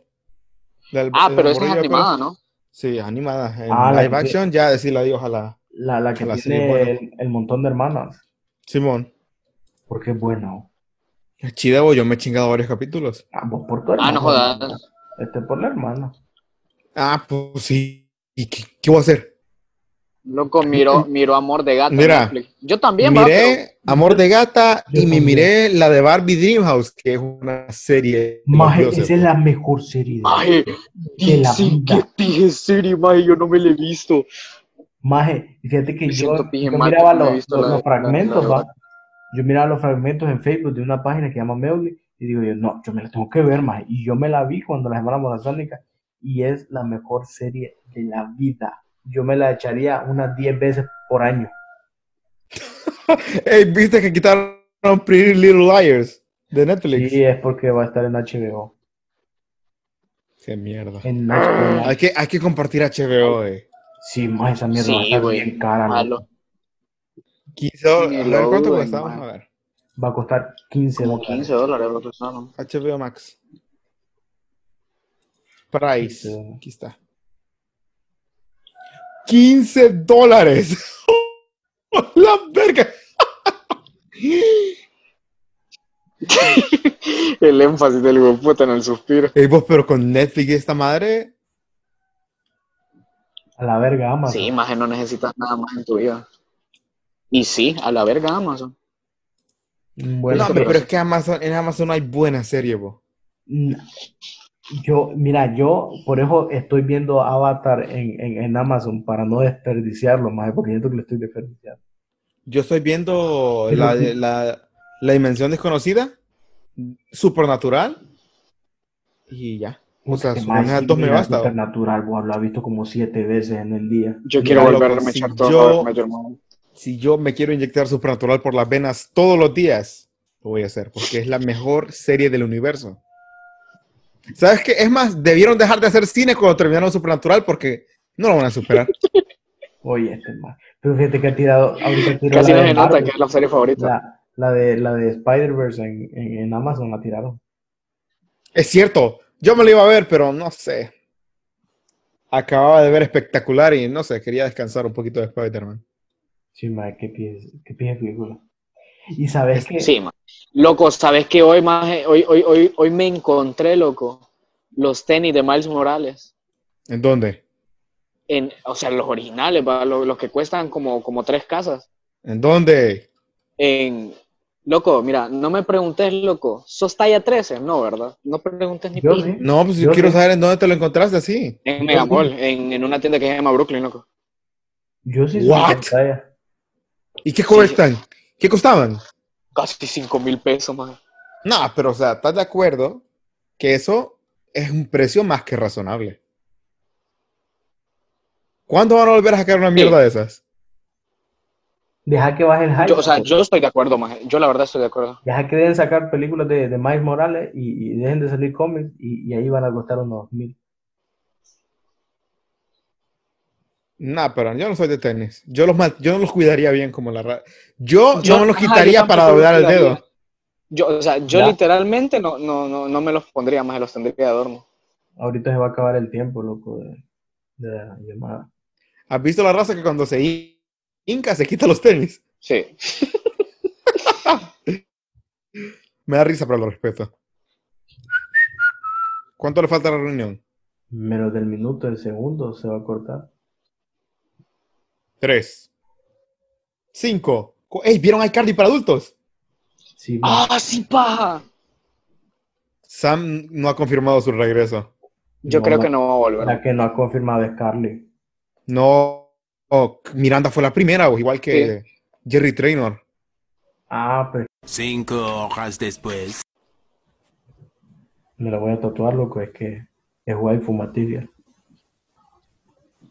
La del- Ah, pero esa es morrillo, animada, ¿no? Sí, es animada. En Ah, la live que- action, ya decirle adiós a la La, la que La tiene el, el montón de hermanas, Simón. porque es bueno. Chidevo, yo me he chingado varios capítulos. Ah, vos por tu Ah, no jodas. Este por la hermana. Ah, pues sí. ¿Y qué, qué voy a hacer? Loco, miró, miró Amor de Gata Mira, Netflix. Yo también, va, pero- Miré Amor de Gata Yo y me miré la de Barbie Dreamhouse, que es una serie. Maje, sé, esa es la mejor serie. Maje, De la sí, vida. qué pije serie, maje, yo no me la he visto. Maje, fíjate que Me yo, miraba los, visto los- la- los fragmentos, la- la va. verdad. Yo miraba los fragmentos en Facebook de una página que se llama Meuli y digo yo, no, yo me la tengo que ver, maje. Y yo me la vi cuando la semana morazónica y es la mejor serie de la vida. Yo me la echaría unas 10 veces por año. Ey, ¿viste que quitaron Pretty Little Liars de Netflix? Sí, es porque va a estar en HBO. Qué mierda. En HBO. Hay que, hay que compartir HBO, eh. Sí, maje, esa mierda va a Sí, estar bien cara. Malo. 15 dólares. Ni A lo ver, ¿cuánto duden, cuesta? Vamos man. a ver. Va a costar 15 Como dólares. 15 dólares lo que son. HBO Max. Price. Sí. Aquí está. 15 dólares. La verga. El énfasis del hijo puta en el suspiro. Ey, vos, pero con Netflix y esta madre. A la verga, Amazon. Sí, maje, no necesitas nada más en tu vida. Y sí, a la verga Amazon. Bueno, no, hombre, pero- pero es que Amazon, en Amazon no hay buena serie, vos. Mm, Yo, mira, yo por eso estoy viendo Avatar en, en, en Amazon para no desperdiciarlo más, porque siento que lo estoy desperdiciando. Yo estoy viendo la, la, la dimensión desconocida, supernatural, y ya. O sea, esas dos me basta. Supernatural, buah, lo ha visto como siete veces en el día. Yo Mira, quiero loco, volverme a si echar todo yo-. Si yo me quiero inyectar supernatural por las venas todos los días, lo voy a hacer, porque es la mejor serie del universo. ¿Sabes qué? Es más, debieron dejar de hacer cine cuando terminaron Supernatural porque no lo van a superar. Oye, este más. Pero fíjate que ha tirado, ahorita tiró Casi la no de se nota que es la serie favorita. la, la de, la de Spider-Verse en, en, en Amazon la tiraron. Es cierto, yo me lo iba a ver, pero no sé. Acababa de ver espectacular y no sé, quería descansar un poquito de Spider-Man. Sí, madre, qué pie, qué pie de película. Y sabes que Sí, man. Loco, ¿sabes qué? Hoy, más, hoy, hoy, hoy, hoy me encontré, loco, los tenis de Miles Morales. ¿En dónde? En, o sea, los originales. Los, los que cuestan como, como tres casas. ¿En dónde? En, loco, mira, no me preguntes, loco, ¿sos talla 13? No, ¿verdad? No preguntes ni yo sí. No, pues yo Yo quiero sí. saber en dónde te lo encontraste así. En Megamall, en, en una tienda que se llama Brooklyn, loco. Yo sí soy What? pantalla. ¿Y qué cuestan? ¿Qué costaban? Casi 5 mil pesos, man. No, pero o sea, ¿estás de acuerdo que eso es un precio más que razonable? ¿Cuándo van a volver a sacar una mierda de esas? Deja que baje el hype. Yo, o sea, yo estoy de acuerdo, man. Yo la verdad estoy de acuerdo. Deja que dejen sacar películas de, de Miles Morales y, y dejen de salir cómics y, y ahí van a costar unos mil. No, pero yo no soy de tenis. Yo los, yo no los cuidaría bien como la ra- Yo, Yo- no me los ajá, quitaría para doblar el dedo. Yo, o sea, yo Ya. literalmente no, no, no, no me los pondría más, los tendría de adorno. Ahorita se va a acabar el tiempo, loco, de, de la llamada. ¿Has visto la raza que cuando se hinca se quita los tenis? Sí. Me da risa, pero lo respeto. ¿Cuánto le falta a la reunión? Menos del minuto, del segundo se va a cortar. Tres. Cinco. Cu- ¡Ey! ¿Vieron iCarly para adultos? Sí. ¡Ah, sí, paja! Sam no ha confirmado su regreso. Yo No, creo que no va a volver. La que no ha confirmado es Carly. No. oh, Miranda fue la primera, igual que Jerry Traynor. Ah, pero Cinco horas después. me la voy a tatuar, loco, es que es waifu material.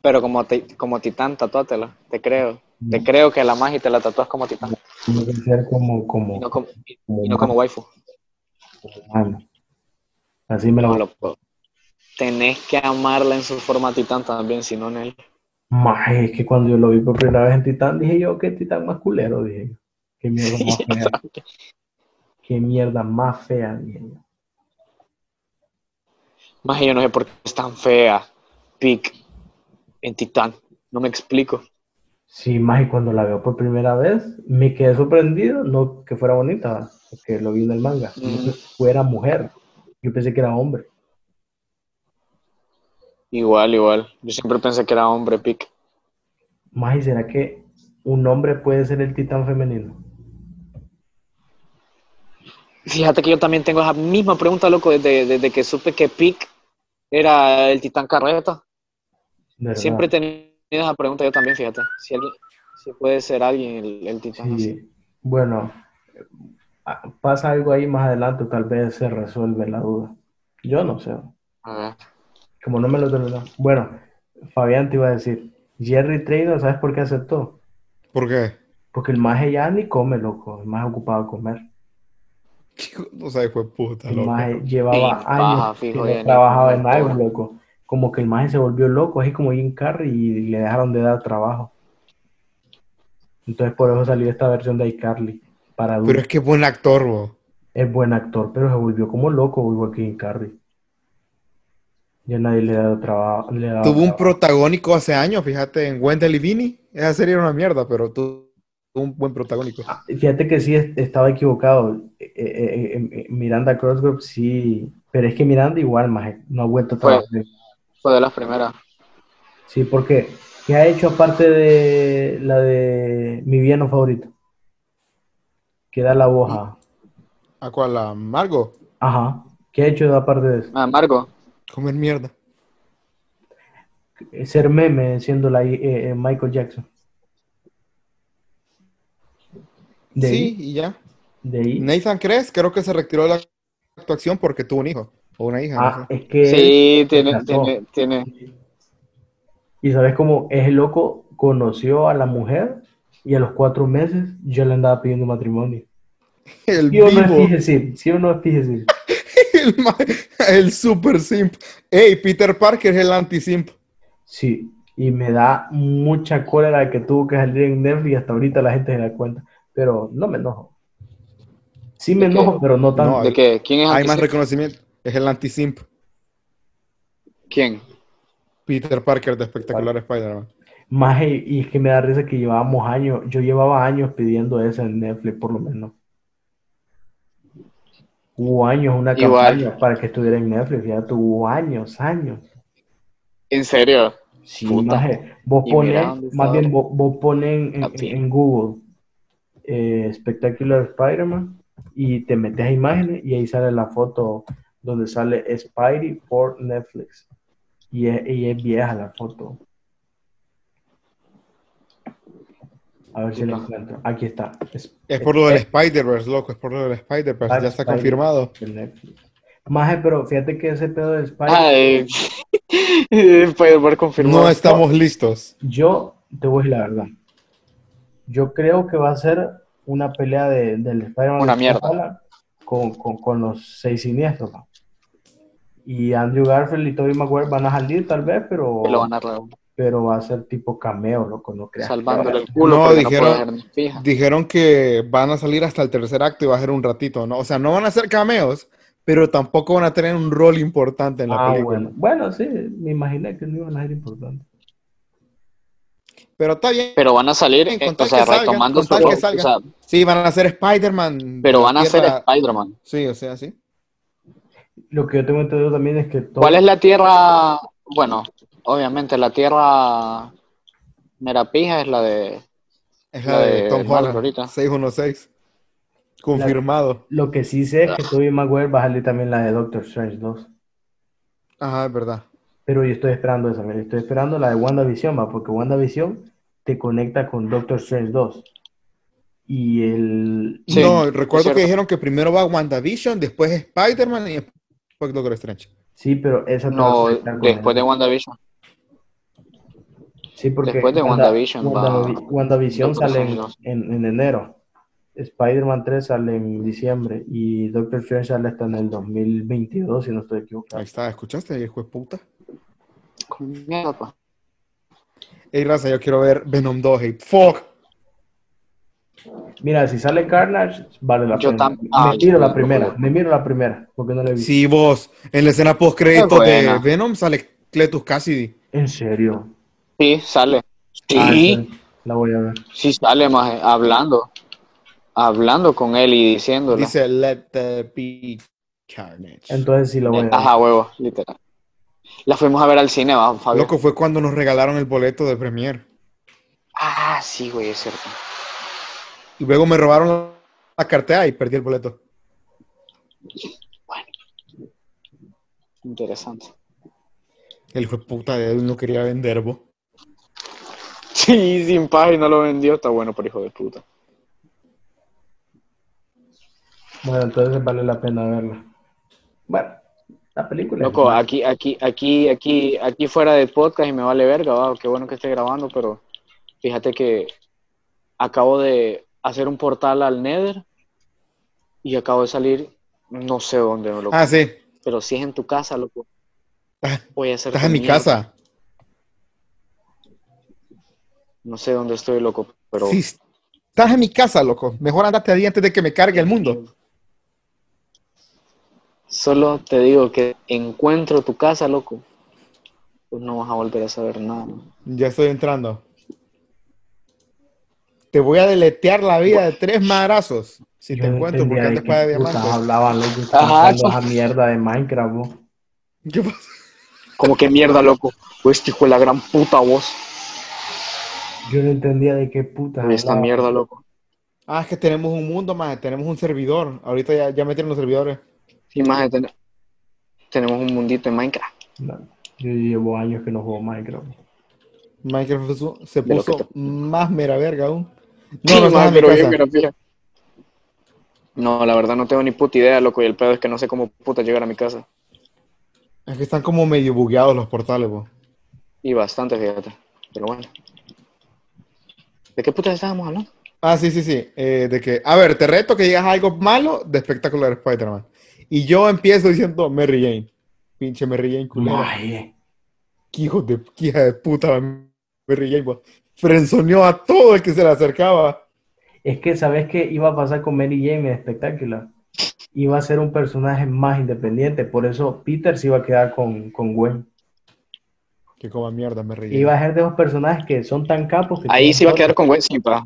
Pero como, como titán, tatúatela. Te creo. Te creo que la magia te la tatúas como titán. Tiene que ser como, como, Y no como, como y no como waifu. humano. Así me No voy lo puedo. Tenés que amarla en su forma titán también, si no en él. Maje, es que cuando yo lo vi por primera vez en Titán, dije yo, qué Titán más culero, dije yo. Qué mierda más fea. Qué mierda más fea, dije yo. Yo no sé por qué es tan fea. Pic en titán. No me explico. Sí, más y cuando la veo por primera vez, me quedé sorprendido, no que fuera bonita, porque lo vi en el manga, no Mm. que fuera mujer. Yo pensé que era hombre. Igual, igual. Yo siempre pensé que era hombre, Pic. Más y será que un hombre puede ser el titán femenino. Fíjate que yo también tengo esa misma pregunta, loco, desde, desde que supe que Pic era el titán carreta. Verdad. Siempre he tenido esa pregunta yo también, fíjate. Si, alguien- si puede ser alguien el, el titán así. Sí, bueno, ah, pasa algo ahí más adelante, tal vez se resuelve la duda. Yo no sé, como no me lo terminó. Bueno, Fabián te iba a decir, Jerry Traynor, ¿sabes por qué aceptó? ¿Por qué? Porque el maje ya ni come, loco, el maje ocupado a comer. No sabes, fue puta, El loco. maje llevaba años fijo, que ya no trabajaba en algo, pobre. loco. Como que el maje se volvió loco, así como Jim Carrey, y le dejaron de dar trabajo. Entonces por eso salió esta versión de iCarly para Pero es que es buen actor, bo. Es buen actor, pero se volvió como loco, igual que Jim Carrey. Ya nadie le ha dado trabajo. le ha dado Tuvo un protagónico hace años, fíjate, en Wendell y Vini. Esa serie era una mierda, pero tuvo un buen protagónico. Ah, Fíjate que sí es- estaba equivocado. Eh, eh, eh, eh, Miranda Crossgrove sí, pero es que Miranda igual, no ha vuelto a. Fue de las primeras. Sí, porque ¿qué ha hecho aparte de la de mi villano favorito? Que da la voz a- ¿A cuál? ¿A Margo? Ajá. ¿Qué ha hecho aparte de eso? Ah, Margo. Comer mierda. Ser meme siendo la, eh, eh, Michael Jackson. De sí, ahí, y ya. de ahí. Nathan Cress creo que se retiró de la actuación porque tuvo un hijo o una hija. no Ah, sé. es que Sí, tiene, tiene, tiene. Y sabes cómo es el loco, conoció a la mujer y a los cuatro meses yo le andaba pidiendo matrimonio. El ¿Sí o no es fíjese? ¿Sí o no es fíjese? El, super simp. Ey, Peter Parker es el anti-simp. Sí, y me da mucha cólera que tuvo que salir en Netflix y hasta ahorita la gente se da cuenta. Pero no me enojo. Sí me enojo, pero no tanto. No, ¿De qué? ¿Quién es Hay más reconocimiento. Es el anti-simp. ¿Quién? Peter Parker de Espectacular Spider-Man. Más, y y es que me da risa que llevábamos años, yo llevaba años pidiendo eso en Netflix, por lo menos. Hubo años una Igual. campaña para que estuviera en Netflix, ya tuvo años, años. ¿En serio? Sí, maje, vos dónde más bien vos, vos pones en, A ti. en Google eh, Spectacular Spider-Man y te metes a imágenes y ahí sale la foto donde sale Spidey por Netflix. Y es, y es vieja la foto. A ver si la encuentro. Aquí está. Es, Es por lo del Spider-Verse, loco. Es por lo del Spider-Verse. Ah, Ya está Spider- confirmado. Maje, pero fíjate que ese pedo de Spidey, Ay, puede ver confirmado. No estamos listos. yo te voy a decir la verdad. Yo creo que va a ser una pelea de, del Spider-Man Una mierda. Con, con, con los seis siniestros. ¿no? Y Andrew Garfield y Tobey Maguire van a salir tal vez, pero, Lo van a re- pero va a ser tipo cameo, loco, no creas. salvándole el culo No, dijeron- no. Dijeron que van a salir hasta el tercer acto y va a ser un ratito, ¿no? O sea, no van a ser cameos, pero tampoco van a tener un rol importante en la Ah, película. bueno. Bueno, sí, me imaginé que no iban a ser importantes. Pero está bien. Pero van a salir, eh, o sea, salgan, retomando su rol, o sea, Sí, van a ser Spider-Man. pero van a ser Spider-Man. Sí, o sea, sí. Lo que yo tengo entendido también es que todo- ¿Cuál es la tierra? Bueno, obviamente la tierra Merapija es la de Es La la de de Tom Holland. ahorita. 616. Confirmado. lo que sí sé es que Tobey Maguire va a salir también la de Doctor Strange 2. Ajá, es verdad. Pero yo estoy esperando esa, mira, estoy esperando la de WandaVision, va, porque WandaVision te conecta con Doctor Strange 2. Y el... Sí, no, recuerdo que dijeron que primero va WandaVision, después Spider-Man y después Doctor Strange. Sí, pero esa No, con después de WandaVision. Sí, porque después de Wanda- WandaVision va Wanda- WandaVision sale en, Strange 2. en- en enero. Spider-Man 3 sale en diciembre y Doctor Strange sale hasta en el 2022, si no estoy equivocado. Ahí está, ¿escuchaste, hijo de puta? Con mierda. Ey, raza, yo quiero ver Venom 2, hey, fuck. Mira, si sale Carnage, vale la Yo pena. Me ah, miro yo la no primera, me miro la primera, porque no la he visto. Sí, vos, en la escena post créditos Es de. Venom sale Cletus Cassidy. ¿En serio? Sí, sale. Sí, Ah, la voy a ver. sí sale más hablando. Hablando con él y diciéndole. Dice, let the be carnage. Entonces sí la voy a ver. Ajá, huevo, literal. La fuimos a ver al cine, va, Fabio. Loco, fue cuando nos regalaron el boleto de Premiere. Ah, sí, güey, es cierto. Y luego me robaron la cartera y perdí el boleto. Interesante. El hijo de puta de él no quería vender, vos. Sí, sin página lo vendió, está bueno por hijo de puta. Bueno, entonces vale la pena verla. Bueno, la película. Loco, aquí, aquí, aquí, aquí, aquí fuera del podcast y me vale verga, va, qué bueno que esté grabando, pero fíjate que acabo de hacer un portal al Nether y acabo de salir, no sé dónde, loco, Ah, sí. pero si es en tu casa, loco, Ah, voy a hacer Estás en mi casa. No sé dónde estoy, loco, pero Sí, estás en mi casa, loco. Mejor andate ahí antes de que me cargue el mundo. solo te digo que encuentro tu casa, loco, pues no vas a volver a saber nada. Ya estoy entrando. Te voy a deletear la vida de tres madrazos. Si Yo te encuentro, porque antes de para diamantes. hablaban, loco, Ajá, esa mierda de Minecraft, vos. ¿Qué pasa? Como que mierda, loco, pues este hijo de la gran puta voz, Yo no entendía de qué putas esta hablaban. mierda, loco. Ah, es que tenemos un mundo más, tenemos un servidor. Ahorita ya, ya metieron los servidores. Sí, más ten- tenemos un mundito en Minecraft. No, yo llevo años que no juego Minecraft. Minecraft se De puso más mera verga aún. No, no pero fija. No, la verdad no tengo ni puta idea, loco, y el pedo es que no sé cómo puta llegar a mi casa. Es que están como medio bugueados los portales, po. Y bastante, fíjate. Pero bueno. ¿De qué puta estábamos hablando? Ah, sí, sí, sí. Eh, de que, a ver, te reto que digas algo malo de Espectacular Spider-Man. Y yo empiezo diciendo Mary Jane. Pinche Mary Jane culera. Maje. Qué hijo de, qué hija de puta Mary Jane, po. Frenzoneó a todo el que se le acercaba. Es que, ¿sabes qué iba a pasar con Mary Jane en espectacular? Iba a ser un personaje más independiente, por eso Peter se iba a quedar con, con Gwen. Que coma mierda, Mary Jane. Iba a ser de esos personajes que son tan capos que Ahí sí va a quedar con buen sí, pa.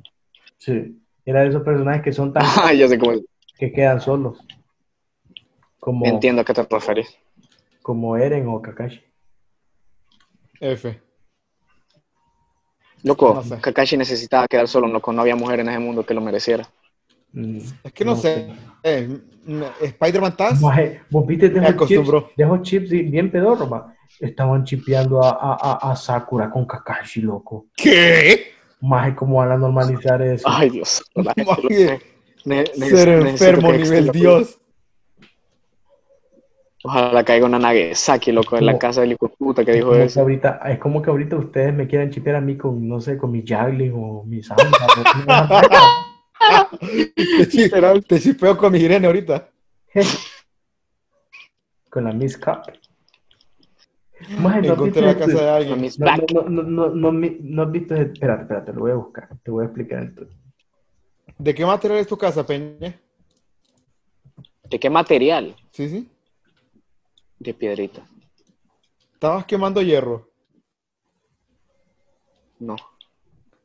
Sí, era de esos personajes que son tan Ah, ya sé cómo es. que quedan solos. Como, Entiendo a qué te refieres. como Eren o Kakashi. F. Loco, No sé. Kakashi necesitaba quedar solo, loco. No había mujer en ese mundo que lo mereciera. Mm, Es que no, sé. Eh, mm, Spider-Man Taz. Maje, vos viste de esos chips, acostumbró. de esos chips y- bien pedorros, ma. Estaban chipeando a, a, a, a Sakura con Kakashi, loco. ¿Qué? Maje, ¿cómo van a normalizar eso? Ay, Dios. Ser enfermo nivel Dios. Ojalá caiga una Nagasaki, loco, en la Como- casa del hijo de puta que dijo como que eso. ahorita, es como que ahorita ustedes me quieran chipear a mí con, no sé, con mi Jagling o mi Samba. Te, te chipeo con mi Irene ahorita. con la Miss Cup. ¿no has Encontré visto la ese- casa de A alguien. Miss No, Black. no, no, no, no, has visto Espérate, espérate, lo voy a buscar. Te voy a explicar el tuyo. ¿De qué material es tu casa, Peña? ¿De qué material? Sí, sí. De piedrita. Estabas quemando hierro. No.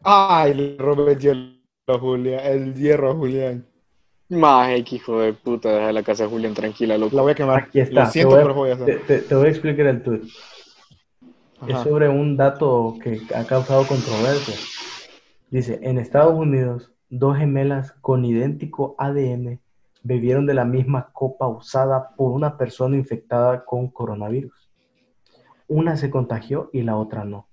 Ay, le robé el hierro a Julián. El hierro a Julián. Maje, que hijo de puta, deja la casa de Julián tranquila, La loco. voy a quemar. Aquí está. Lo siento, te, voy a, pero voy a te, hacer. te- te voy a explicar el tuyo. Es sobre un dato que ha causado controversia. Dice, en Estados Unidos, dos gemelas con idéntico ADN bebieron de la misma copa usada por una persona infectada con coronavirus. Una se contagió y la otra no.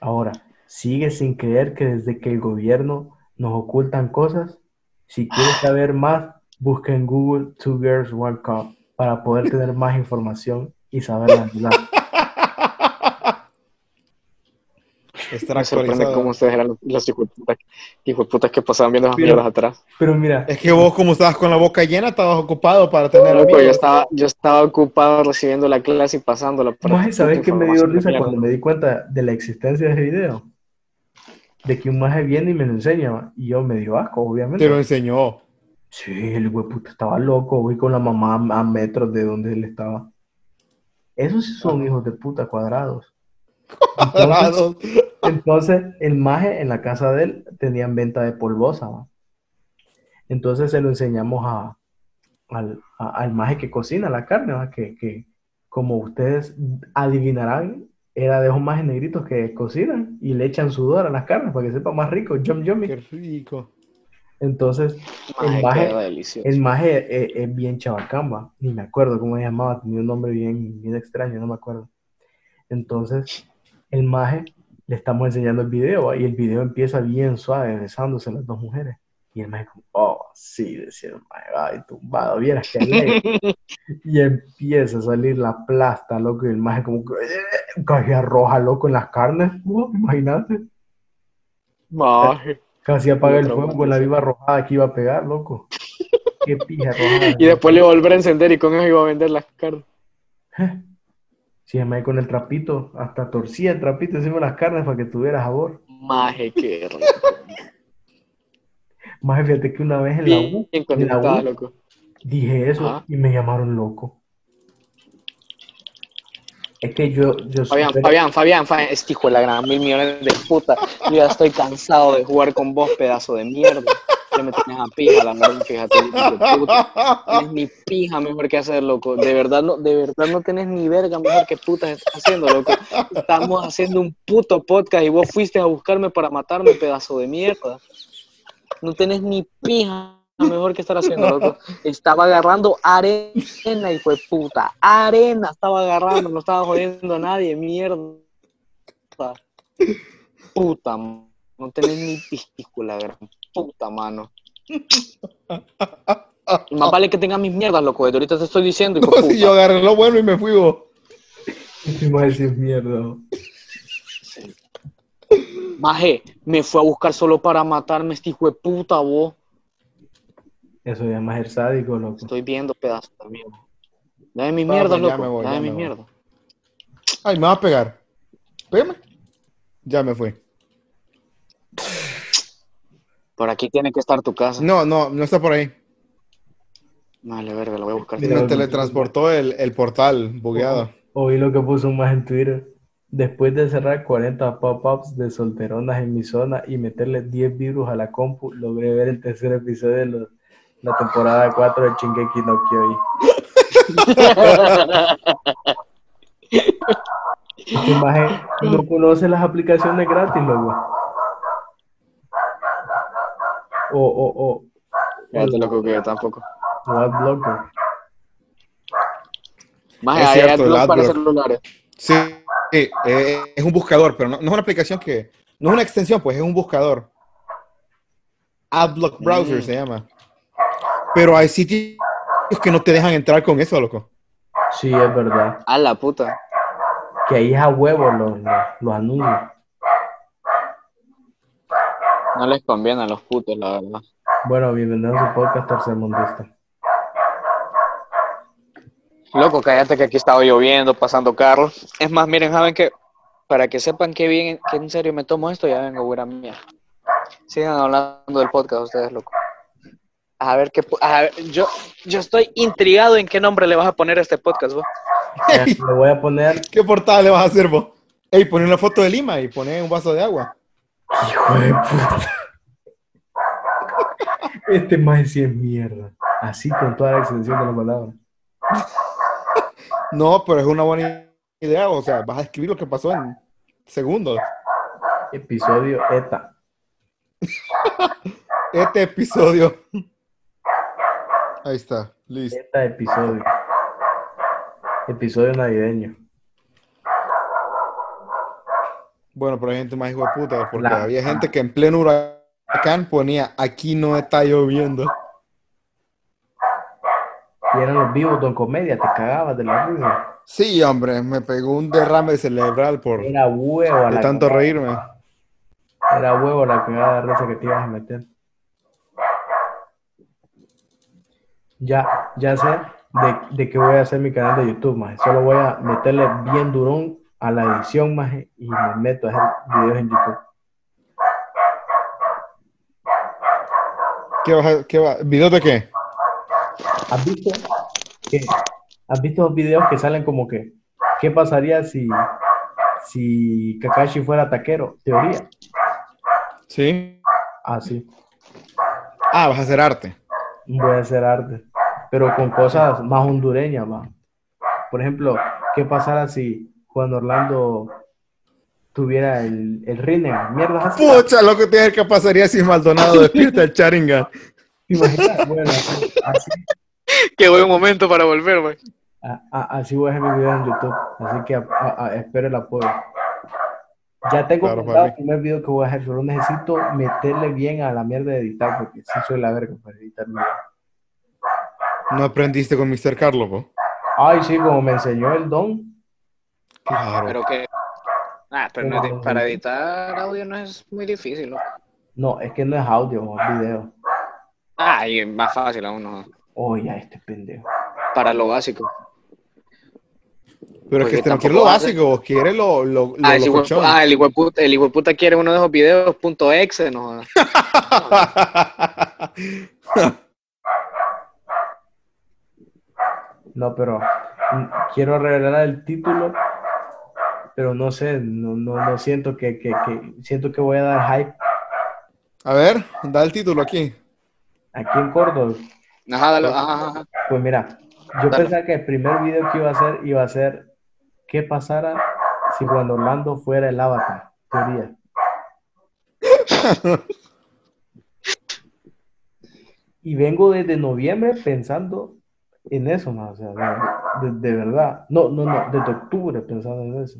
Ahora, ¿sigue sin creer que desde que el gobierno nos ocultan cosas? Si quieres saber más, busca en Google Two Girls One Cup para poder tener más información y saber la verdad. Estar Me sorprende cómo ustedes eran los, los hijos puta, putas que pasaban viendo Pero- mierdas atrás. Pero mira, Es que vos, como estabas con la boca llena, estabas ocupado para tener Loco, amigos. yo estaba, yo estaba ocupado recibiendo la clase y pasándola. para Maje, ¿sabes puta qué me dio risa cuando me di cuenta de la existencia de ese video? De que un maje viene y me lo enseña, y yo me dio asco, obviamente. Te lo enseñó. Sí, el puto estaba loco, voy con la mamá a metros de donde él estaba. Esos sí son hijos de puta cuadrados. Entonces, entonces, el maje en la casa de él tenían venta de polvosa. Entonces se lo enseñamos a, al, a- al maje que cocina la carne, que, que como ustedes adivinarán, era de esos majes negritos que cocinan y le echan sudor a las carnes para que sepa más rico, yum yummy. Qué rico. Entonces, el maje- el maje es, es bien chabacamba, ni me acuerdo cómo se llamaba, tenía un nombre bien, bien extraño, no me acuerdo. Entonces, el maje le estamos enseñando el video y el video empieza bien suave, besándose las dos mujeres. Y el maje como, oh, sí, decía el maje, ay, tumbado, vieras que alegre. Y empieza a salir la plasta, loco, y el maje como eh, casi roja, loco, en las carnes, ¿no? imagínate. Maje. Casi apaga el fuego con la viva rojada que iba a pegar, loco. Qué pija rojada. Y después le volver a encender y con eso iba a vender las carnes. Sí, me con el trapito, hasta torcía el trapito encima de las carnes para que tuviera sabor. Maje, qué rico. Más fíjate que una vez en la U Bien en la U. loco. dije eso Ajá. y me llamaron loco. Es que yo, yo Fabián, Fabián, Fabián, Fabián, este hijo de la gran mil millones de puta. Yo ya estoy cansado de jugar con vos, pedazo de mierda. Ya me tienes a pija, la verdad, fíjate, puta. Ni pija mejor que hacer, loco. De verdad no, de verdad no tenés ni verga mejor que putas estás haciendo, loco. Estamos haciendo un puto podcast y vos fuiste a buscarme para matarme, pedazo de mierda. No tenés ni pija mejor que estar haciendo, loco. Estaba agarrando arena y fue puta. Arena estaba agarrando, no estaba jodiendo a nadie, mierda. Puta, no tenés ni pistícula, gran puta mano. Más vale que tenga mis mierdas, loco. desde Ahorita te estoy diciendo. hijo No, de si yo agarré lo bueno y me fui vos. Este maje sí es mierda. Maje, me fue a buscar solo para matarme este hijo de puta, vos. Eso ya es más el sádico, loco. Estoy viendo pedazos de mierda. Dame mis mierdas, loco. voy, Dame mis mierdas. Ay, me va a pegar. Pégame. Ya me fui. Por aquí tiene que estar tu casa. No, no, no está por ahí. Vale, verga, lo voy a buscar. Mira, teletransportó el, el portal bugueado. Oí lo que puso un más en Twitter. Después de cerrar 40 pop-ups de solteronas en mi zona y meterle 10 virus a la compu, logré ver el tercer episodio de los- la temporada 4 de Shingeki no Kyojin. Maje no conoce las aplicaciones gratis, loco. O, o, o, Fíjate, loco, que yo tampoco. o Adblocker. Maje, Es cierto, adblock para celulares. Sí, sí, eh, es un buscador, pero no, no es una aplicación que. No es una extensión, pues es un buscador. Adblock Browser Mm. se llama. Pero hay sitios que no te dejan entrar con eso, loco. Sí, es verdad. A la puta. Que ahí es a huevo los, los, los anuncios. No les conviene a los putos, la verdad. Bueno, bienvenidos a su podcast tercermundista. Loco, cállate que aquí estaba lloviendo, pasando carros. Es más, miren, saben que para que sepan que bien, que en serio me tomo esto, ya vengo a ir a mía. Sigan hablando del podcast ustedes, loco. A ver qué, a ver, yo, yo estoy intrigado en qué nombre le vas a poner a este podcast, vos. Le voy a poner, ¿Qué portada le vas a hacer vos? Ey, poné una foto de Lima y poné un vaso de agua. Hijo de puta. Este más sí es mierda. Así con toda la extensión de la palabra. No, pero es una buena idea. O sea, vas a escribir lo que pasó en segundos. Episodio ETA. Este episodio. Ahí está, listo. ETA episodio. Episodio navideño. Bueno, pero hay gente más hijo de puta, porque La- había gente que en pleno huracán ponía aquí no está lloviendo. Y eran los vivos don comedia, te cagabas de la risa. Sí, hombre, me pegó un derrame cerebral por de Era huevo a la tanto cagada. reírme. Era huevo la cagada de risa que te ibas a meter. Ya, ya sé de, de qué voy a hacer mi canal de YouTube, más. Solo voy a meterle bien durón a la edición, más, y me meto a hacer videos en YouTube. ¿Qué vas a, qué va- ¿Videos de qué? ¿Has visto que has visto los videos que salen como que qué pasaría si si Kakashi fuera taquero? Teoría. Sí. Así. Ah, vas a hacer arte. Voy a hacer arte, pero con cosas más hondureñas, más. Por ejemplo, ¿qué pasara si Juan Orlando tuviera el, el Rinnegan? Mierda, así. Pucha, lo que te que pasaría si Maldonado despierta el Sharingan. ¿Te imaginas? Bueno, así, así, Qué buen momento para volver, güey. así voy a hacer mi video en YouTube. Así que a- a- a- espero el apoyo. Ya tengo Claro, pensado el primer video que voy a hacer, pero necesito meterle bien a la mierda de editar, porque sí soy la verga para editar video. No aprendiste con Mr. Carlos, po? Ay, sí, como me enseñó el don, Claro. Pero que. Ah, pero no es- para editar audio no es muy difícil, loco. no, es que no es audio, es video. Ah, y es más fácil aún, ¿no? Oye, este pendejo. Para lo básico. Pero es que este no quiere lo hace- básico, quiere lo, lo, lo, Ah, el locochón. ah, el hijo de puta, el quiere uno de esos videos punto .exe, no. No, pero mm, quiero revelar el título, pero no sé, no, no, no siento que, que, que- siento que voy a dar hype A ver, da el título aquí. aquí en Córdoba. Ajá, dale, ajá, ajá, ajá. Pues mira, yo Dale. pensaba que el primer video que iba a hacer iba a ser qué pasara si Juan Orlando fuera el avatar, teoría. Y vengo desde noviembre pensando en eso, más, o sea, de, de verdad. No, no, no, desde octubre pensando en eso.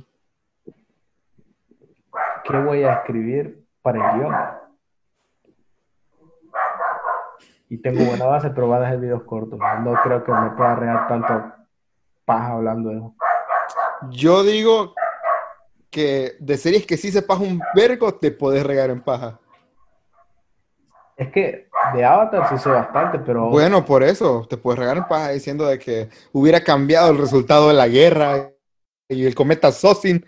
¿Qué voy a escribir para el guion? Y tengo buena base, pero voy a dejar videos cortos. No creo que me pueda regar tanto paja hablando de eso. Yo digo que de series que sí sepas un vergo, te puedes regar en paja. Es que de Avatar sí sé bastante, pero... Bueno, por eso te puedes regar en paja diciendo de que hubiera cambiado el resultado de la guerra y el cometa Sosin.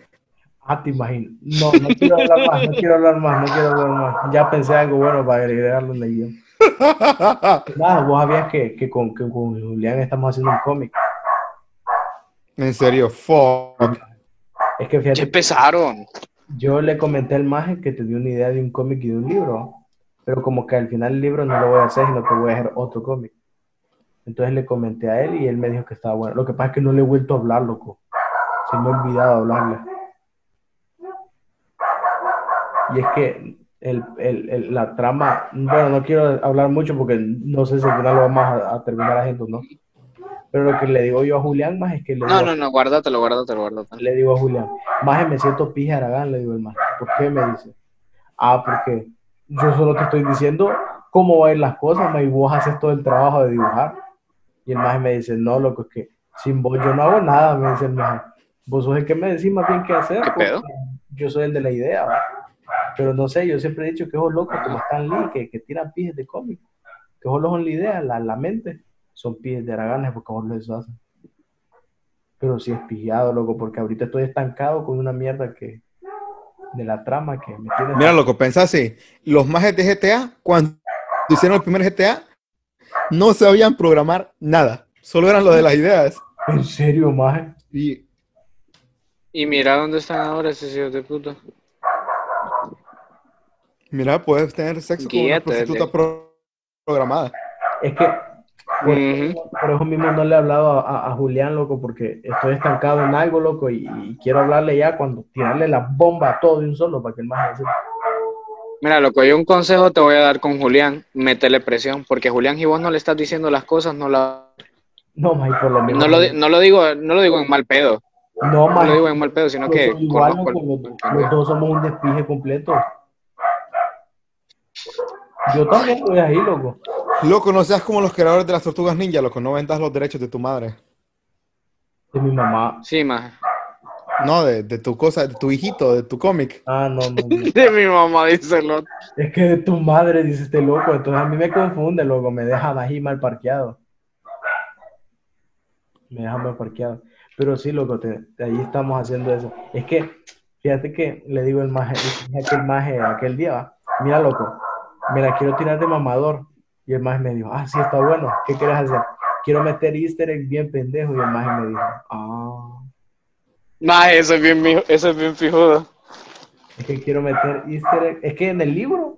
Ah, te imagino. No, no quiero hablar más, no quiero hablar más, no quiero hablar más. Ya pensé algo bueno para agregarlo en la guion. Nada, vos sabías que, que, con, que con Julián estamos haciendo un cómic. En serio, fuck. Es que Ya fíjate, empezaron. yo le comenté al maje que te dio una idea de un cómic y de un libro, pero como que al final el libro no lo voy a hacer, sino que voy a hacer otro cómic. Entonces le comenté a él y él me dijo que estaba bueno. Lo que pasa es que no le he vuelto a hablar, loco. Se me ha olvidado hablarle. Y es que el, el- el- la trama, bueno, no quiero hablar mucho porque no sé si al final lo vamos a, a terminar haciendo, ¿no? Pero lo que le digo yo a Julián más es que le No, digo, no, no, guárdatelo, guárdatelo, guárdatelo. le digo a Julián, maje, me siento pija Aragán, le digo el maje. ¿Por qué me dice? Ah, porque yo solo te estoy diciendo cómo van a ir las cosas, maje, y vos haces todo el trabajo de dibujar. Y el maje me dice, no, loco, es que sin vos yo no hago nada, me dice el maje. Vos sos el que me decís más bien qué hacer. ¿Qué pedo? porque Yo soy el de la idea, ¿va? Pero no sé, yo siempre he dicho que esos locos como Stan Lee, que, que tiran pijes de cómic, que solo son la idea, la, la mente, son pijes de Araganes porque vos los hacen. Pero sí es pillado, loco, porque ahorita estoy estancado con una mierda que de la trama que me tiene. Mira, loco, pensá así. Los majes de GTA, cuando hicieron el primer GTA, no sabían programar nada. Solo eran lo de las ideas. En serio, maje. Y Y mira dónde están ahora esos hijos de puta. Mira, puedes tener sexo con una Guíate, prostituta pro- programada. Es que por, Ujú. por eso mismo no le he hablado a, a- a Julián, loco, porque estoy estancado en algo, loco, y, y quiero hablarle ya cuando tirarle la bomba a todo de un solo para que el maje decida. Mira, loco, yo un consejo te voy a dar con Julián, métele presión, porque Julián, si vos no le estás diciendo las cosas, no la... No, maje, por lo menos. No lo, no lo digo, no lo digo en mal pedo, No, no maje. lo digo en mal pedo, sino que igual, conozco loco, los, los dos somos un despije completo. Yo también estoy ahí, loco. Loco, no seas como los creadores de las tortugas ninja, loco. No vendas los derechos de tu madre. De mi mamá. Sí, más. No, de, de tu cosa, de tu hijito, de tu cómic. Ah, no, no, no. De mi mamá, dice el otro. Es que de tu madre, dice este loco. Entonces a mí me confunde, loco. Me deja ahí mal parqueado. Me deja mal parqueado. Pero sí, loco, te- ahí estamos haciendo eso. Es que, fíjate que le digo el maje, aquel maje aquel día, va, mira, loco, me la quiero tirar de mamador. Y el maje me dijo, ah, sí, está bueno. ¿Qué quieres hacer? Quiero meter easter egg bien pendejo. Y el maje me dijo, ah, Más, eso es bien, eso es bien fijudo. es que quiero meter easter egg. Es que en el libro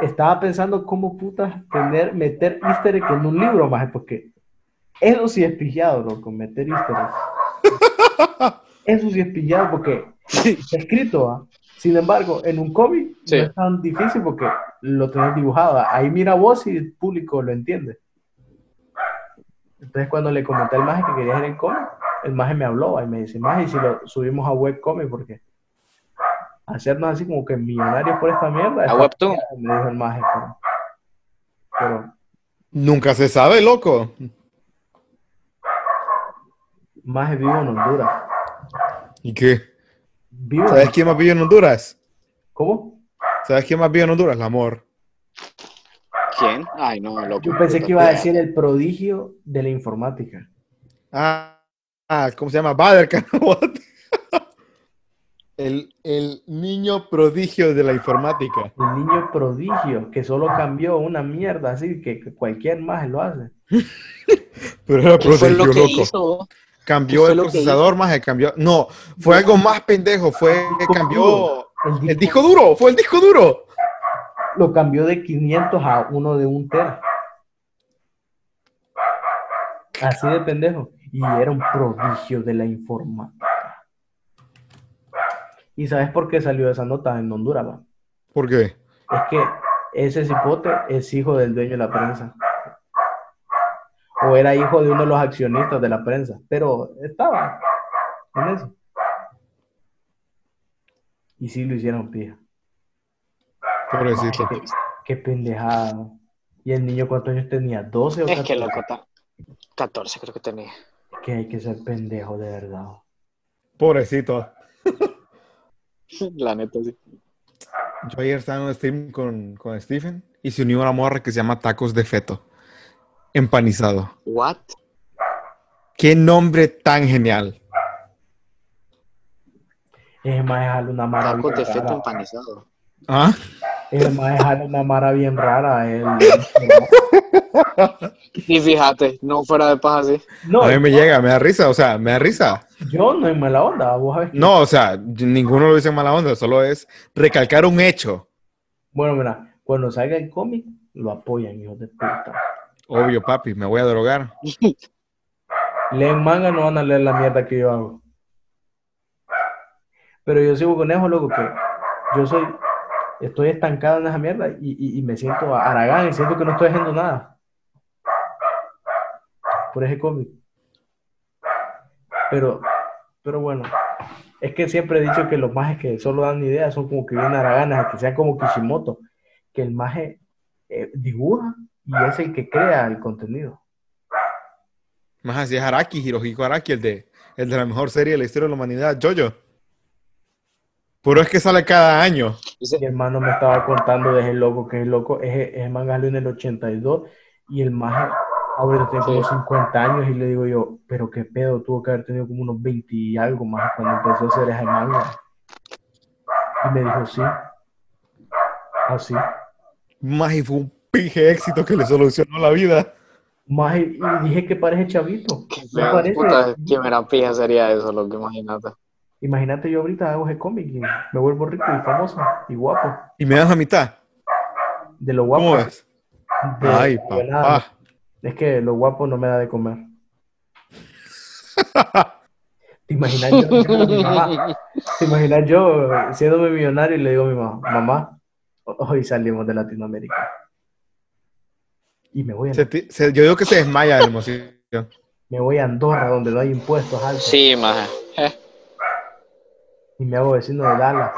estaba pensando cómo putas tener, meter easter egg en un libro, maje, porque eso sí es pillado, loco, meter easter egg. Eso sí es pillado porque está escrito, ¿ah? Sin embargo, en un cómic Sí. no es tan difícil porque lo tenés dibujado. ¿ah? Ahí mira vos y el público lo entiende. Entonces, cuando le comenté al maje que quería hacer el cómic, el maje me habló y me dice, maje, ¿y si lo subimos a webcomic, porque hacernos así como que millonarios por esta mierda. está Webtoon. pillado", Me dijo el maje, pero, pero Nunca se sabe, loco. maje vivo en Honduras. ¿Y qué? Vivo en- ¿Sabes quién más vive en Honduras? ¿Cómo? ¿Sabes quién más vive en Honduras? El amor. ¿Quién? Ay, no, loco. Yo pensé que iba a decir el prodigio de la informática. Ah, ah, ¿cómo se llama? Bader What? El, el niño prodigio de la informática. El niño prodigio, que solo cambió una mierda así, que, cualquier maje lo hace. Pero era ¿Qué fue prodigio, lo loco. hizo? Cambió ¿Qué fue el procesador, más cambió. No, fue algo más pendejo. Fue que cambió El el disco duro. Fue el disco duro. lo cambió de 500 a uno de un tera. Así de pendejo. Y era un prodigio de la informática. ¿Y sabes por qué salió esa nota en Honduras? ¿Por qué? Es que ese cipote es hijo del dueño de la prensa. O era hijo de uno de los accionistas de la prensa, pero estaba en eso. Y sí lo hicieron pija. Pobrecito. Qué, qué pendejada. ¿Y el niño cuántos años tenía? ¿12 o Es 14? que loco, ta- 14 creo que tenía. Que hay que ser pendejo de verdad. Pobrecito. La neta, sí. Yo ayer estaba en un stream con, con Stephen y se unió una morra que se llama Tacos de Feto. Empanizado. What? Qué nombre tan genial. Es más, jala una mara Tacos bien rara. empanizado. ¿Ah? Es más, jala una mara bien rara. él. Y fíjate, no fuera de paz así. No, A mí me llega, me da risa, o sea, me da risa. yo no en mala onda. Vos sabés No, o sea, ninguno lo dice en mala onda, solo es recalcar un hecho. Bueno, mira, cuando salga el cómic, lo apoyan, hijos de puta. Obvio, papi, me voy a drogar. Leen manga, no van a leer la mierda que yo hago. Pero yo sigo con eso, loco, que yo soy, estoy estancado en esa mierda y, y- me siento Aragán y siento que no estoy haciendo nada. Por ese cómic. Pero, pero bueno, es que siempre he dicho que los majes que solo dan ideas son como que vienen Araganas, que sean como Kishimoto, que el maje eh, dibuja y es el que crea el contenido. Más así es Araki, Hirohiko Araki, el de, el de la mejor serie de la historia de la humanidad, Jojo. Puro es que sale cada año. Dice, Mi hermano me estaba contando de ese loco, que es loco, ese, ese manga salió en el 82 y el maje ahorita tiene como Sí. 50 años y le digo yo, pero qué pedo, tuvo que haber tenido como unos 20 y algo más cuando empezó a hacer ese manga. Y me dijo, sí, así. Más y fue un pinche éxito que le solucionó la vida. Maje, y dije que parece chavito. qué feo, parece. puta, qué mera pija sería eso, lo que imagínate. Imagínate yo ahorita hago ese cómic y me vuelvo rico y famoso y guapo. Y me das la mitad. De lo guapo. ¿Cómo ves? de- Ay, de nada. papá. Es que lo guapo no me da de comer. ¿Te imaginas yo, ¿te imaginas yo siéndome millonario y le digo a mi mamá, mamá, hoy salimos de Latinoamérica? Y me voy a, Se yo digo que se desmaya de la emoción. me voy a Andorra, donde no hay impuestos altos, Sí, maje. Y me hago vecino de Dallas.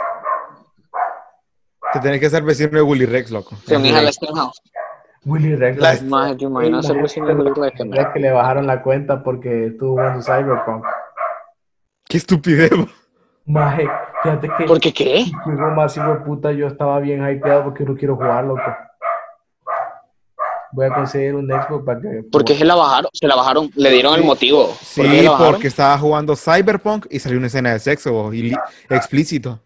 Te tenés que ser vecino de Willy Rex, loco. Te unís a la Steamhouse. Willy Rex, La- Maje, te imaginas ser vecino de Willy Rex, que le bajaron la cuenta porque estuvo jugando Cyberpunk. Qué estupidez. Maje, fíjate que ¿Por qué qué? juego más hijo de puta, yo estaba bien hypeado porque no quiero jugar, loco. Voy a conseguir un Xbox para que... ¿Por qué se la bajaron? Se la bajaron, le dieron el motivo. ¿Por qué Sí, porque estaba jugando Cyberpunk y salió una escena de sexo y explícito.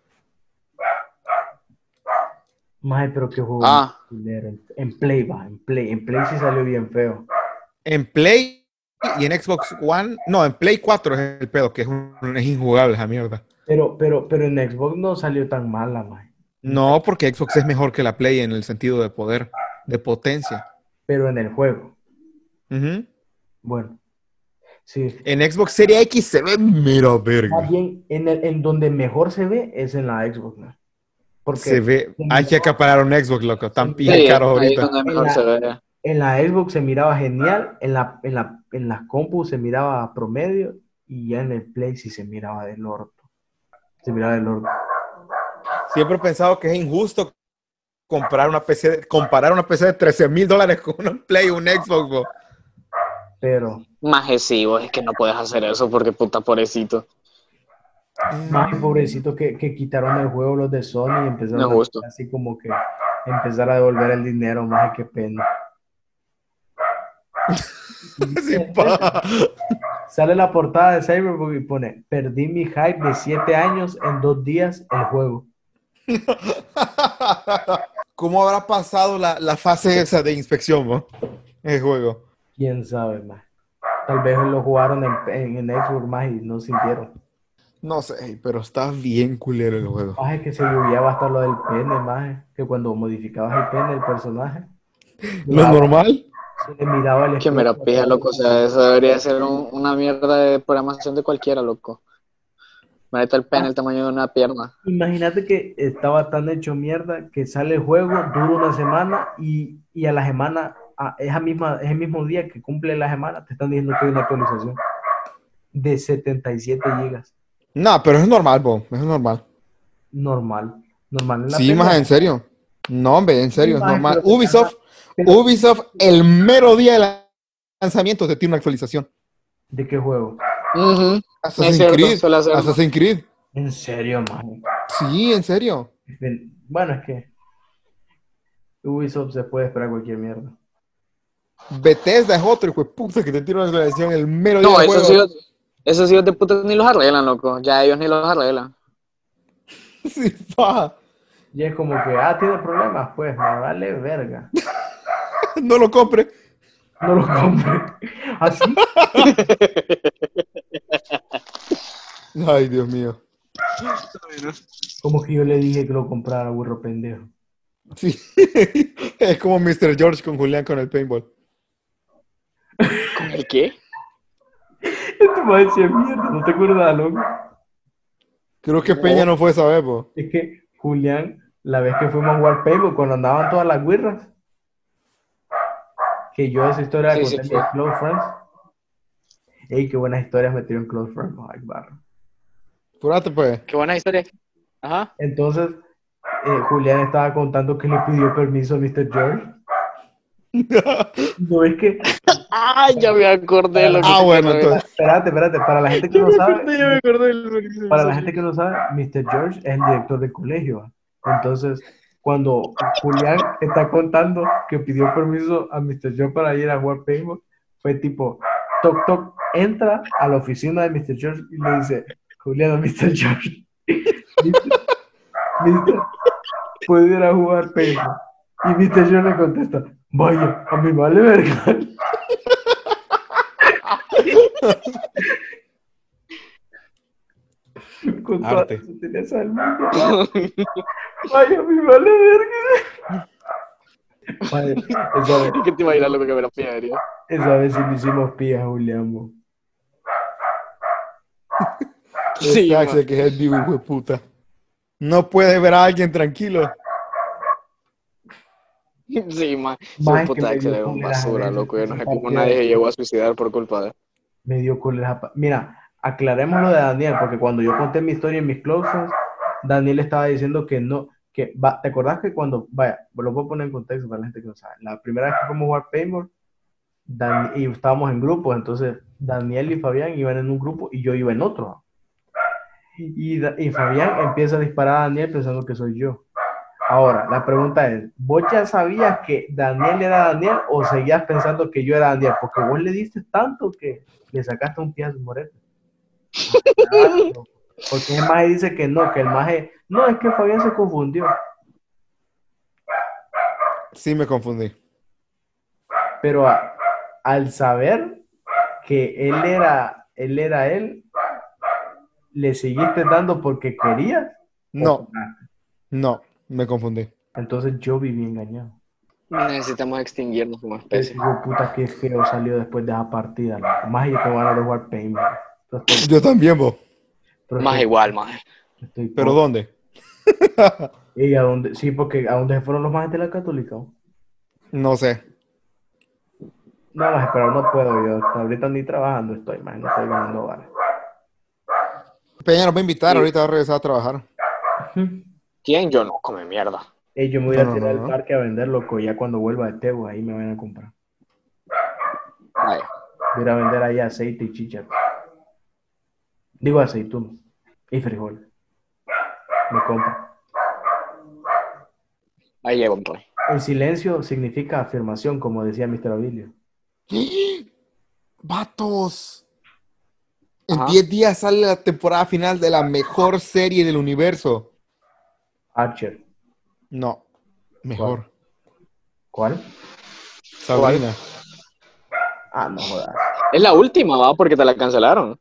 Maje, pero qué juego Ah. En, en Play va, en Play. En Play sí salió bien feo. En Play y en Xbox One, no, en Play 4 es el pedo, que es, un- es injugable esa mierda. Pero, pero, pero en Xbox no salió tan mala, maje. No, porque Xbox es mejor que la Play en el sentido de poder, de potencia. Pero en el juego. Bueno. Sí. En Xbox Series X se ve mera verga. Más bien, en, el- en donde mejor se ve es en la Xbox, ¿no? Porque Se ve, hay que acaparar un Xbox, loco. Tan Sí, pija caro ahorita. donde mejor se ve. en la Xbox se miraba genial, en la, en la, en las compu se miraba promedio y ya en el Play sí se miraba del orto. Se miraba del orto. Siempre he pensado que es injusto comprar una PC, de- comparar una PC de 13 mil dólares con un Play o un Xbox. bo. Pero, Maje, sí, vos, es que no puedes hacer eso porque puta pobrecito. más pobrecito que, que quitaron el juego los de Sony y empezaron No es justo. a así como que empezar a devolver el dinero, más qué pena. Sí, pa. Sale la portada de Cyberpunk y pone, perdí mi hype de 7 años en dos días el juego. ¿Cómo habrá pasado la, la fase esa de inspección, bo? El juego. Quién sabe más. Tal vez lo jugaron en, en, en Xbox más y no sintieron. No sé, pero está bien culero el juego. Más es que se lluviaba hasta lo del pene, más que cuando modificabas el pene del personaje, ¿Lo normal? se le miraba el Que me la pija, loco. O sea, eso debería ser un- una mierda de programación de cualquiera, loco. Imagínate el pene el tamaño de una pierna. Imagínate que estaba tan hecho mierda que sale el juego, dura una semana y, y a la semana, a esa misma, ese mismo día que cumple la semana, te están diciendo que hay una actualización de 77 gigas. No, pero es normal, bo. Es normal. Normal. Normal en la Sí, más en serio. No, hombre, en serio, Sí, es normal. te Ubisoft, pero- Ubisoft, el mero día del lanzamiento te tiene una actualización. ¿De qué juego? Ujú. Assassin's cierto, Creed. Assassin's Creed. En serio, man. Sí, en serio. Bueno, es que Ubisoft se puede esperar cualquier mierda. Bethesda es otro hijo de puta que te tira una actualización el mero día No, del esos juego. hijos, esos hijos de puta ni los arreglan, loco. Ya ellos ni los arreglan. Sí, pa. Y es como que, ah, tiene problemas, pues me vale verga. No lo compre. No lo compre. Así. Ay, Dios mío. Como que yo le dije que lo comprara, burro pendejo. Sí. es como Mr. George con Julián con el paintball. ¿Con el qué? Este me decía mierda, ¿no te acuerdas, loco? Creo que Peña no fue esa vez, po. Es que Julián, la vez que fuimos a jugar Paintball, cuando andaban todas las guirras, que yo esa historia la Sí, conté sí, en sí. Close Friends. Ey, qué buenas historias me tiró en Close Friends, ay, barro. Apúrate, pues. Qué buena historia. Ajá. Entonces, eh, Julián estaba contando que le pidió permiso a Mr. George. No es que, Ah, ya me acordé de lo que Ah, bueno, entonces. espérate, espérate, para la gente que no sabe, Ya me acordé del buenísimo. Para la gente que no sabe, Mr. George es el director del colegio. Entonces, cuando Julián está contando que pidió permiso a Mr. George para ir a jugar paintball, fue tipo, toc, toc, entra a la oficina de Mr. George y le dice, Julián a Mr. George, Mr. Mr. ¿puedo ir a jugar paintball? Y Mr. George le contesta, vaya, a mí vale verga. Con Arte. del mundo. Vaya, a mí vale verga. Esa vez, ¿Qué te imaginas lo que me la pillaría? esa vez sí le hicimos pía Julián. Sí, Axel, que es el vivo, hijo de puta. No puede ver a alguien tranquilo. man. Sí, man. Más Su que puta dio era un basura, loco. Yo no sé cómo nadie se llegó a suicidar por culpa de él. Me dio cólera. pa- Mira, aclaremos lo de Daniel, porque cuando yo conté mi historia en mis close friends, Daniel estaba diciendo que no, que va, ¿te acordás que cuando, vaya, lo voy a poner en contexto para la gente que no sabe, la primera vez que fuimos a jugar paintball, Dan- y estábamos en grupos, entonces Daniel y Fabián iban en un grupo y yo iba en otro. Y, Fabián empieza a disparar a Daniel pensando que soy yo. Ahora, la pregunta es, ¿vos ya sabías que Daniel era Daniel o seguías pensando que yo era Daniel? Porque vos le diste tanto que le sacaste un pie a su morete. Porque el maje dice que no, que el maje... No, es que Fabián se confundió. Sí, me confundí. Pero a- al saber que él era, él era él, le seguiste dando porque querías. No, no, me confundí. Entonces yo viví engañado. Necesitamos extinguirnos como Ese especie. de puta que feo salió después de esa partida. Más yo tengo ganas de jugar paintball. Pero estoy- Yo también, vos. pero Más estoy- igual, estoy ¿Pero dónde? ¿Y a dónde? Sí, porque ¿a dónde se fueron los más de la católica? No sé. No, más, pero no puedo yo. Ahorita ni trabajando estoy, más no estoy ganando vale. Peña nos va a invitar, ahorita va a regresar a trabajar. ¿Quién? Yo no, come mierda. Ey, yo me voy a No, tirar no, al no. parque a vender, loco. Ya cuando vuelva de Tebo, ahí me van a comprar. Ay, Voy a ir a vender ahí aceite y chicha. Digo aceituno y frijol. Me compro. ahí llevo un pues. El silencio significa afirmación, como decía Mr. Abilio. ¡Vatos! En Ajá. 10 días sale la temporada final de la mejor serie del universo. Archer. No, mejor. ¿Cuál? Sabrina. Ah, no jodas. Es la última, va, porque te la cancelaron.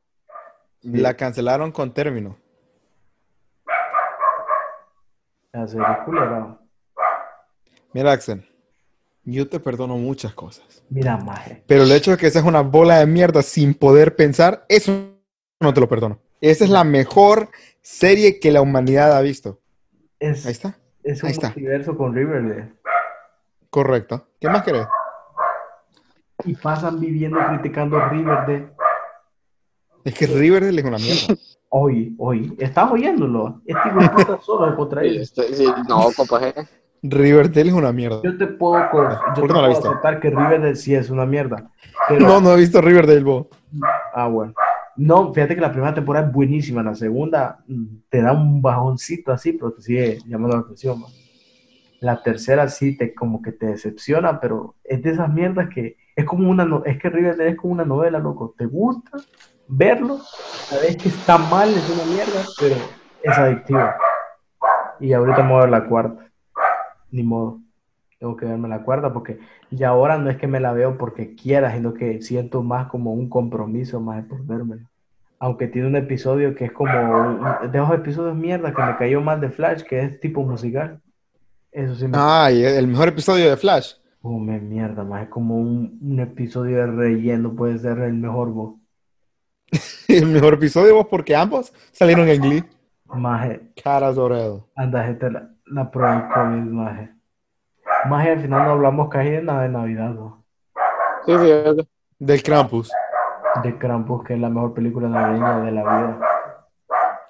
La cancelaron con término. La serie es culera. Mira, Axel, yo te perdono muchas cosas. Mira, maje. Pero el hecho de que seas una bola de mierda sin poder pensar, eso no te lo perdono. Esa es la mejor serie que la humanidad ha visto. Es, Ahí está. es un ahí está. multiverso con Riverdale. Correcto. ¿Qué más querés? Y pasan viviendo criticando Riverdale. Es que Riverdale es una mierda. Hoy, hoy. ¿Estás oyéndolo? Este hijo de puta solo contra él. sí, no, compa. Riverdale es una mierda. Yo te puedo, co- yo te ¿Por qué no la puedo aceptar que Riverdale sí es una mierda. Pero, No, no he visto Riverdale, vos. Ah, bueno. No, fíjate que la primera temporada es buenísima. La segunda mm, te da un bajoncito así, pero te sigue llamando la atención. man. La tercera sí te como que te decepciona, pero es de esas mierdas que es como una es que Riverdale es como una novela, loco. Te gusta verlo, sabes que está mal, es una mierda, pero es adictivo. Y ahorita me a ver la cuarta. Ni modo. Tengo que verme la cuarta porque ya ahora no es que me la veo porque quiera, sino que siento más como un compromiso más por verme. Aunque tiene un episodio que es como de esos episodios mierda que me cayó mal de Flash, que es tipo musical. Eso sí me Ay, el mejor episodio de Flash. come mierda, más es como un, un episodio de relleno, puede ser el mejor voz. El mejor episodio, vos, porque ambos salieron en Glee. Maje, Caras de Oredo. anda gente la, la pro del COVID, maje. Maje, al final no hablamos casi de nada de Navidad, ¿no? Sí, sí, Del Krampus. De Krampus, que es la mejor película navideña de la vida.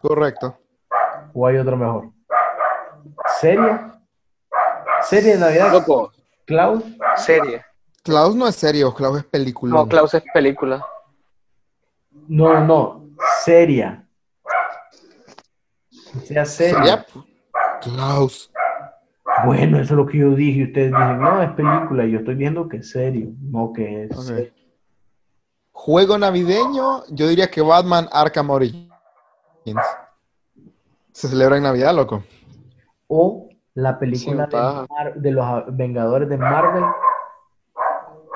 Correcto. ¿O hay otro mejor? ¿Serie? ¿Serie de Navidad? Loco, ¿Klaus? serie. Klaus no es serio, Klaus es película. No, Klaus es película. No, no, seria. Que sea seria. ¿Sería? Klaus. Bueno, eso es lo que yo dije. Y ustedes dicen, no, es película. Y yo estoy viendo que es serio, no que es. Serio. Juego navideño, yo diría que Batman Arkham Origins. Se celebra en Navidad, loco. O la película de. Mar- de los Vengadores de Marvel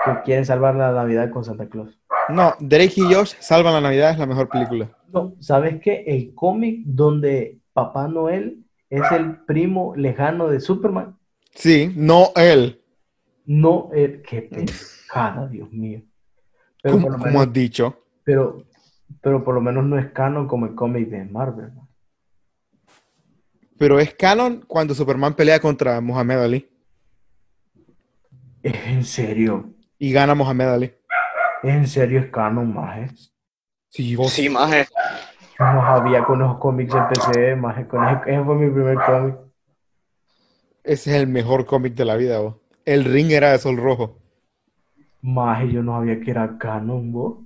que quieren salvar la Navidad con Santa Claus. No, Drake y Josh salvan la Navidad, es la mejor película. No, ¿sabes qué? El cómic donde Papá Noel es el primo lejano de Superman. Sí, no él. No, eh, qué pescada, Dios mío. Pero ¿Cómo, por, lo cómo menos, has dicho? pero, pero por lo menos no es canon como el cómic de Marvel. ¿no? Pero es canon cuando Superman pelea contra Muhammad Ali En serio, y gana Muhammad Ali. en serio es canon, maje. Sí, vos. Sí, maje. No sabía con esos cómics empecé, maje. Con ese, ese fue mi primer cómic. Ese es el mejor cómic de la vida, vos. El ring era de sol rojo. Maje, yo no sabía que era canon, vos. O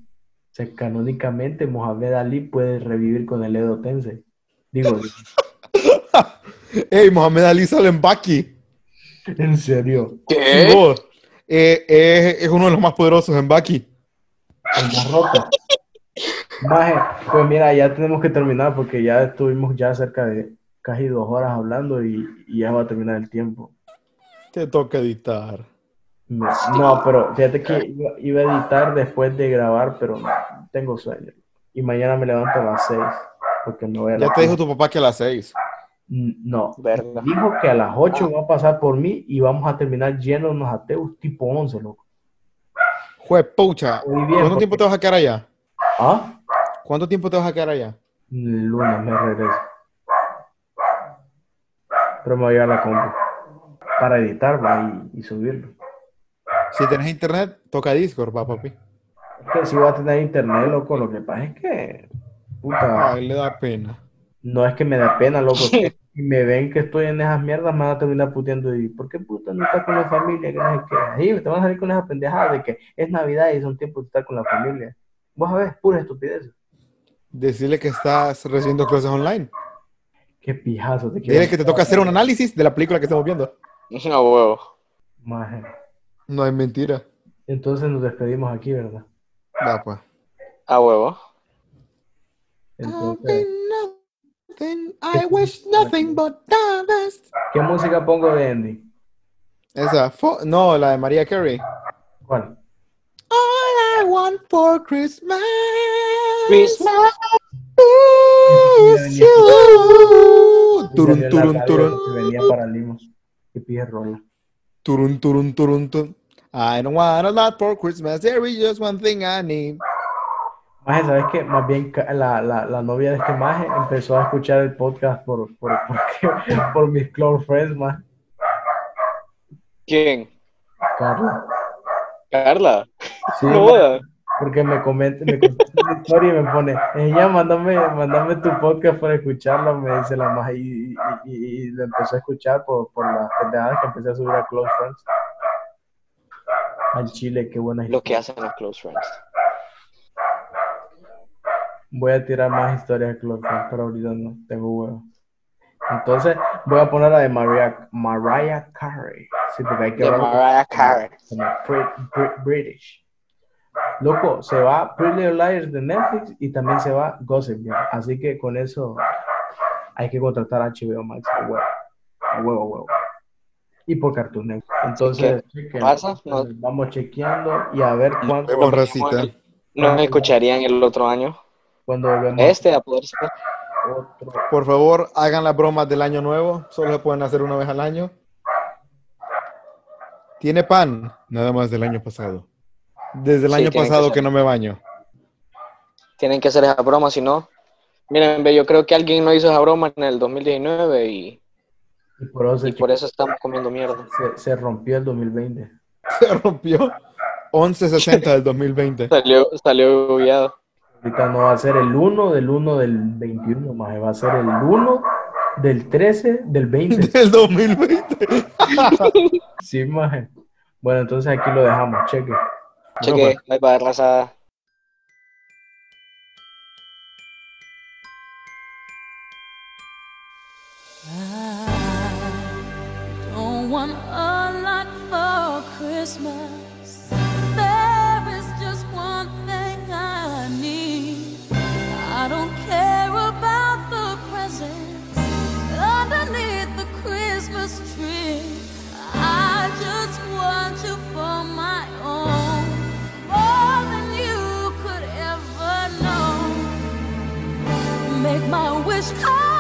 sea, canónicamente Mohamed Ali puede revivir con el Edo Tensei. Digo, Ey, Muhammad Ali sale en Baki. en serio, ¿Qué? vos. Eh, eh, es uno de los más poderosos en Baki. en la ropa. Maje, pues mira, ya tenemos que terminar porque ya estuvimos ya cerca de casi dos horas hablando y, y ya va a terminar el tiempo. Te toca editar. No, pero fíjate que iba, iba a editar después de grabar, pero no, tengo sueño. Y mañana me levanto a las seis porque me voy a Ya te dijo tu papá que a las seis. No, Verga. dijo que a las 8 va a pasar por mí y vamos a terminar llenos ateos tipo 11, loco. Jue pucha. ¿Cuánto porque- tiempo te vas a quedar allá? ¿Ah? ¿Cuánto tiempo te vas a quedar allá? Lunes me regreso. Pero me voy a llevar la compu para editar va, y, y subirlo. Si tenés internet, toca Discord, va, papi. Es que si voy a tener internet, loco, lo que pasa es que, puta, Ay, le da pena. no es que me da pena, loco. que Si me ven que estoy en esas mierdas, me van a terminar puteando y ¿por qué puta no estás con la familia? Que no sé qué. Ahí te van a salir con esas pendejadas de que es Navidad y son tiempos de estar con la familia. Vos a ver, pura estupidez. Decirle que estás recibiendo clases online. Qué pijazo te quiero. Dile que te toca hacer un análisis de la película que estamos viendo. No, huevo. Maje. No hay mentira. Entonces nos despedimos aquí, ¿verdad? Va, pues. A huevo. Entonces, I wish nothing but the best. ¿qué música pongo de Andy? Esa. no, la de María Carey. ¿Cuál? I want for Christmas, Christmas. is you. Turun, turun, turun. venía para Limos. Que pide rola. Turun, turun, turun, turun. I don't want a lot for Christmas. There is just one thing I need. Maje, ¿sabes qué? Más bien la, la, la novia de este maje empezó a escuchar el podcast por, por, por, por mis close friends, más ¿Quién? Carla. Carla. Sí, No porque me comenta, me contesta una historia y me pone, ella, mándame, mándame tu podcast para escucharlo, me dice la maje, y, y, y, y lo empezó a escuchar por, por las pendejadas que empecé a subir a close friends. Al Chile, qué buena Lo historia. que hacen los close friends. Voy a tirar más historias de Close Friends, pero ahorita no, tengo huevo. Entonces, voy a poner la de Mariah, Mariah Carey. Sí, porque hay que De Mariah Carey. como Brit- Brit- British. Loco, se va Pretty Little Liars de Netflix y también se va Gossip Girl. Así que con eso hay que contratar a HBO Max a huevo. A huevo, a huevo. Y por Cartoon Network. Entonces, chequen. pasa? No. vamos chequeando y a ver cuánto. Nos escucharían el otro año. cuando vemos Este a poder ser. Otro. Por favor, hagan las bromas del año nuevo. Solo se pueden hacer una vez al año. ¿Tiene pan? Nada más del año pasado. Desde el Sí, año que pasado que no me baño. Tienen que hacer esa broma, si no. Miren, ve, yo creo que alguien no hizo esa broma en el 2019 y, Y por eso, se, y por eso estamos comiendo mierda. se- se rompió el 2020. Se rompió 1160 del 2020. Salió, salió bugueado. Ahorita no va a ser el 1 del 1 del 21, más va a ser el 1 del 13 del 20. Del 2020. Sí, maje. Bueno, entonces aquí lo dejamos, cheque. Cheque, bye bye, raza. I don't want a lot for Christmas. My wish. Come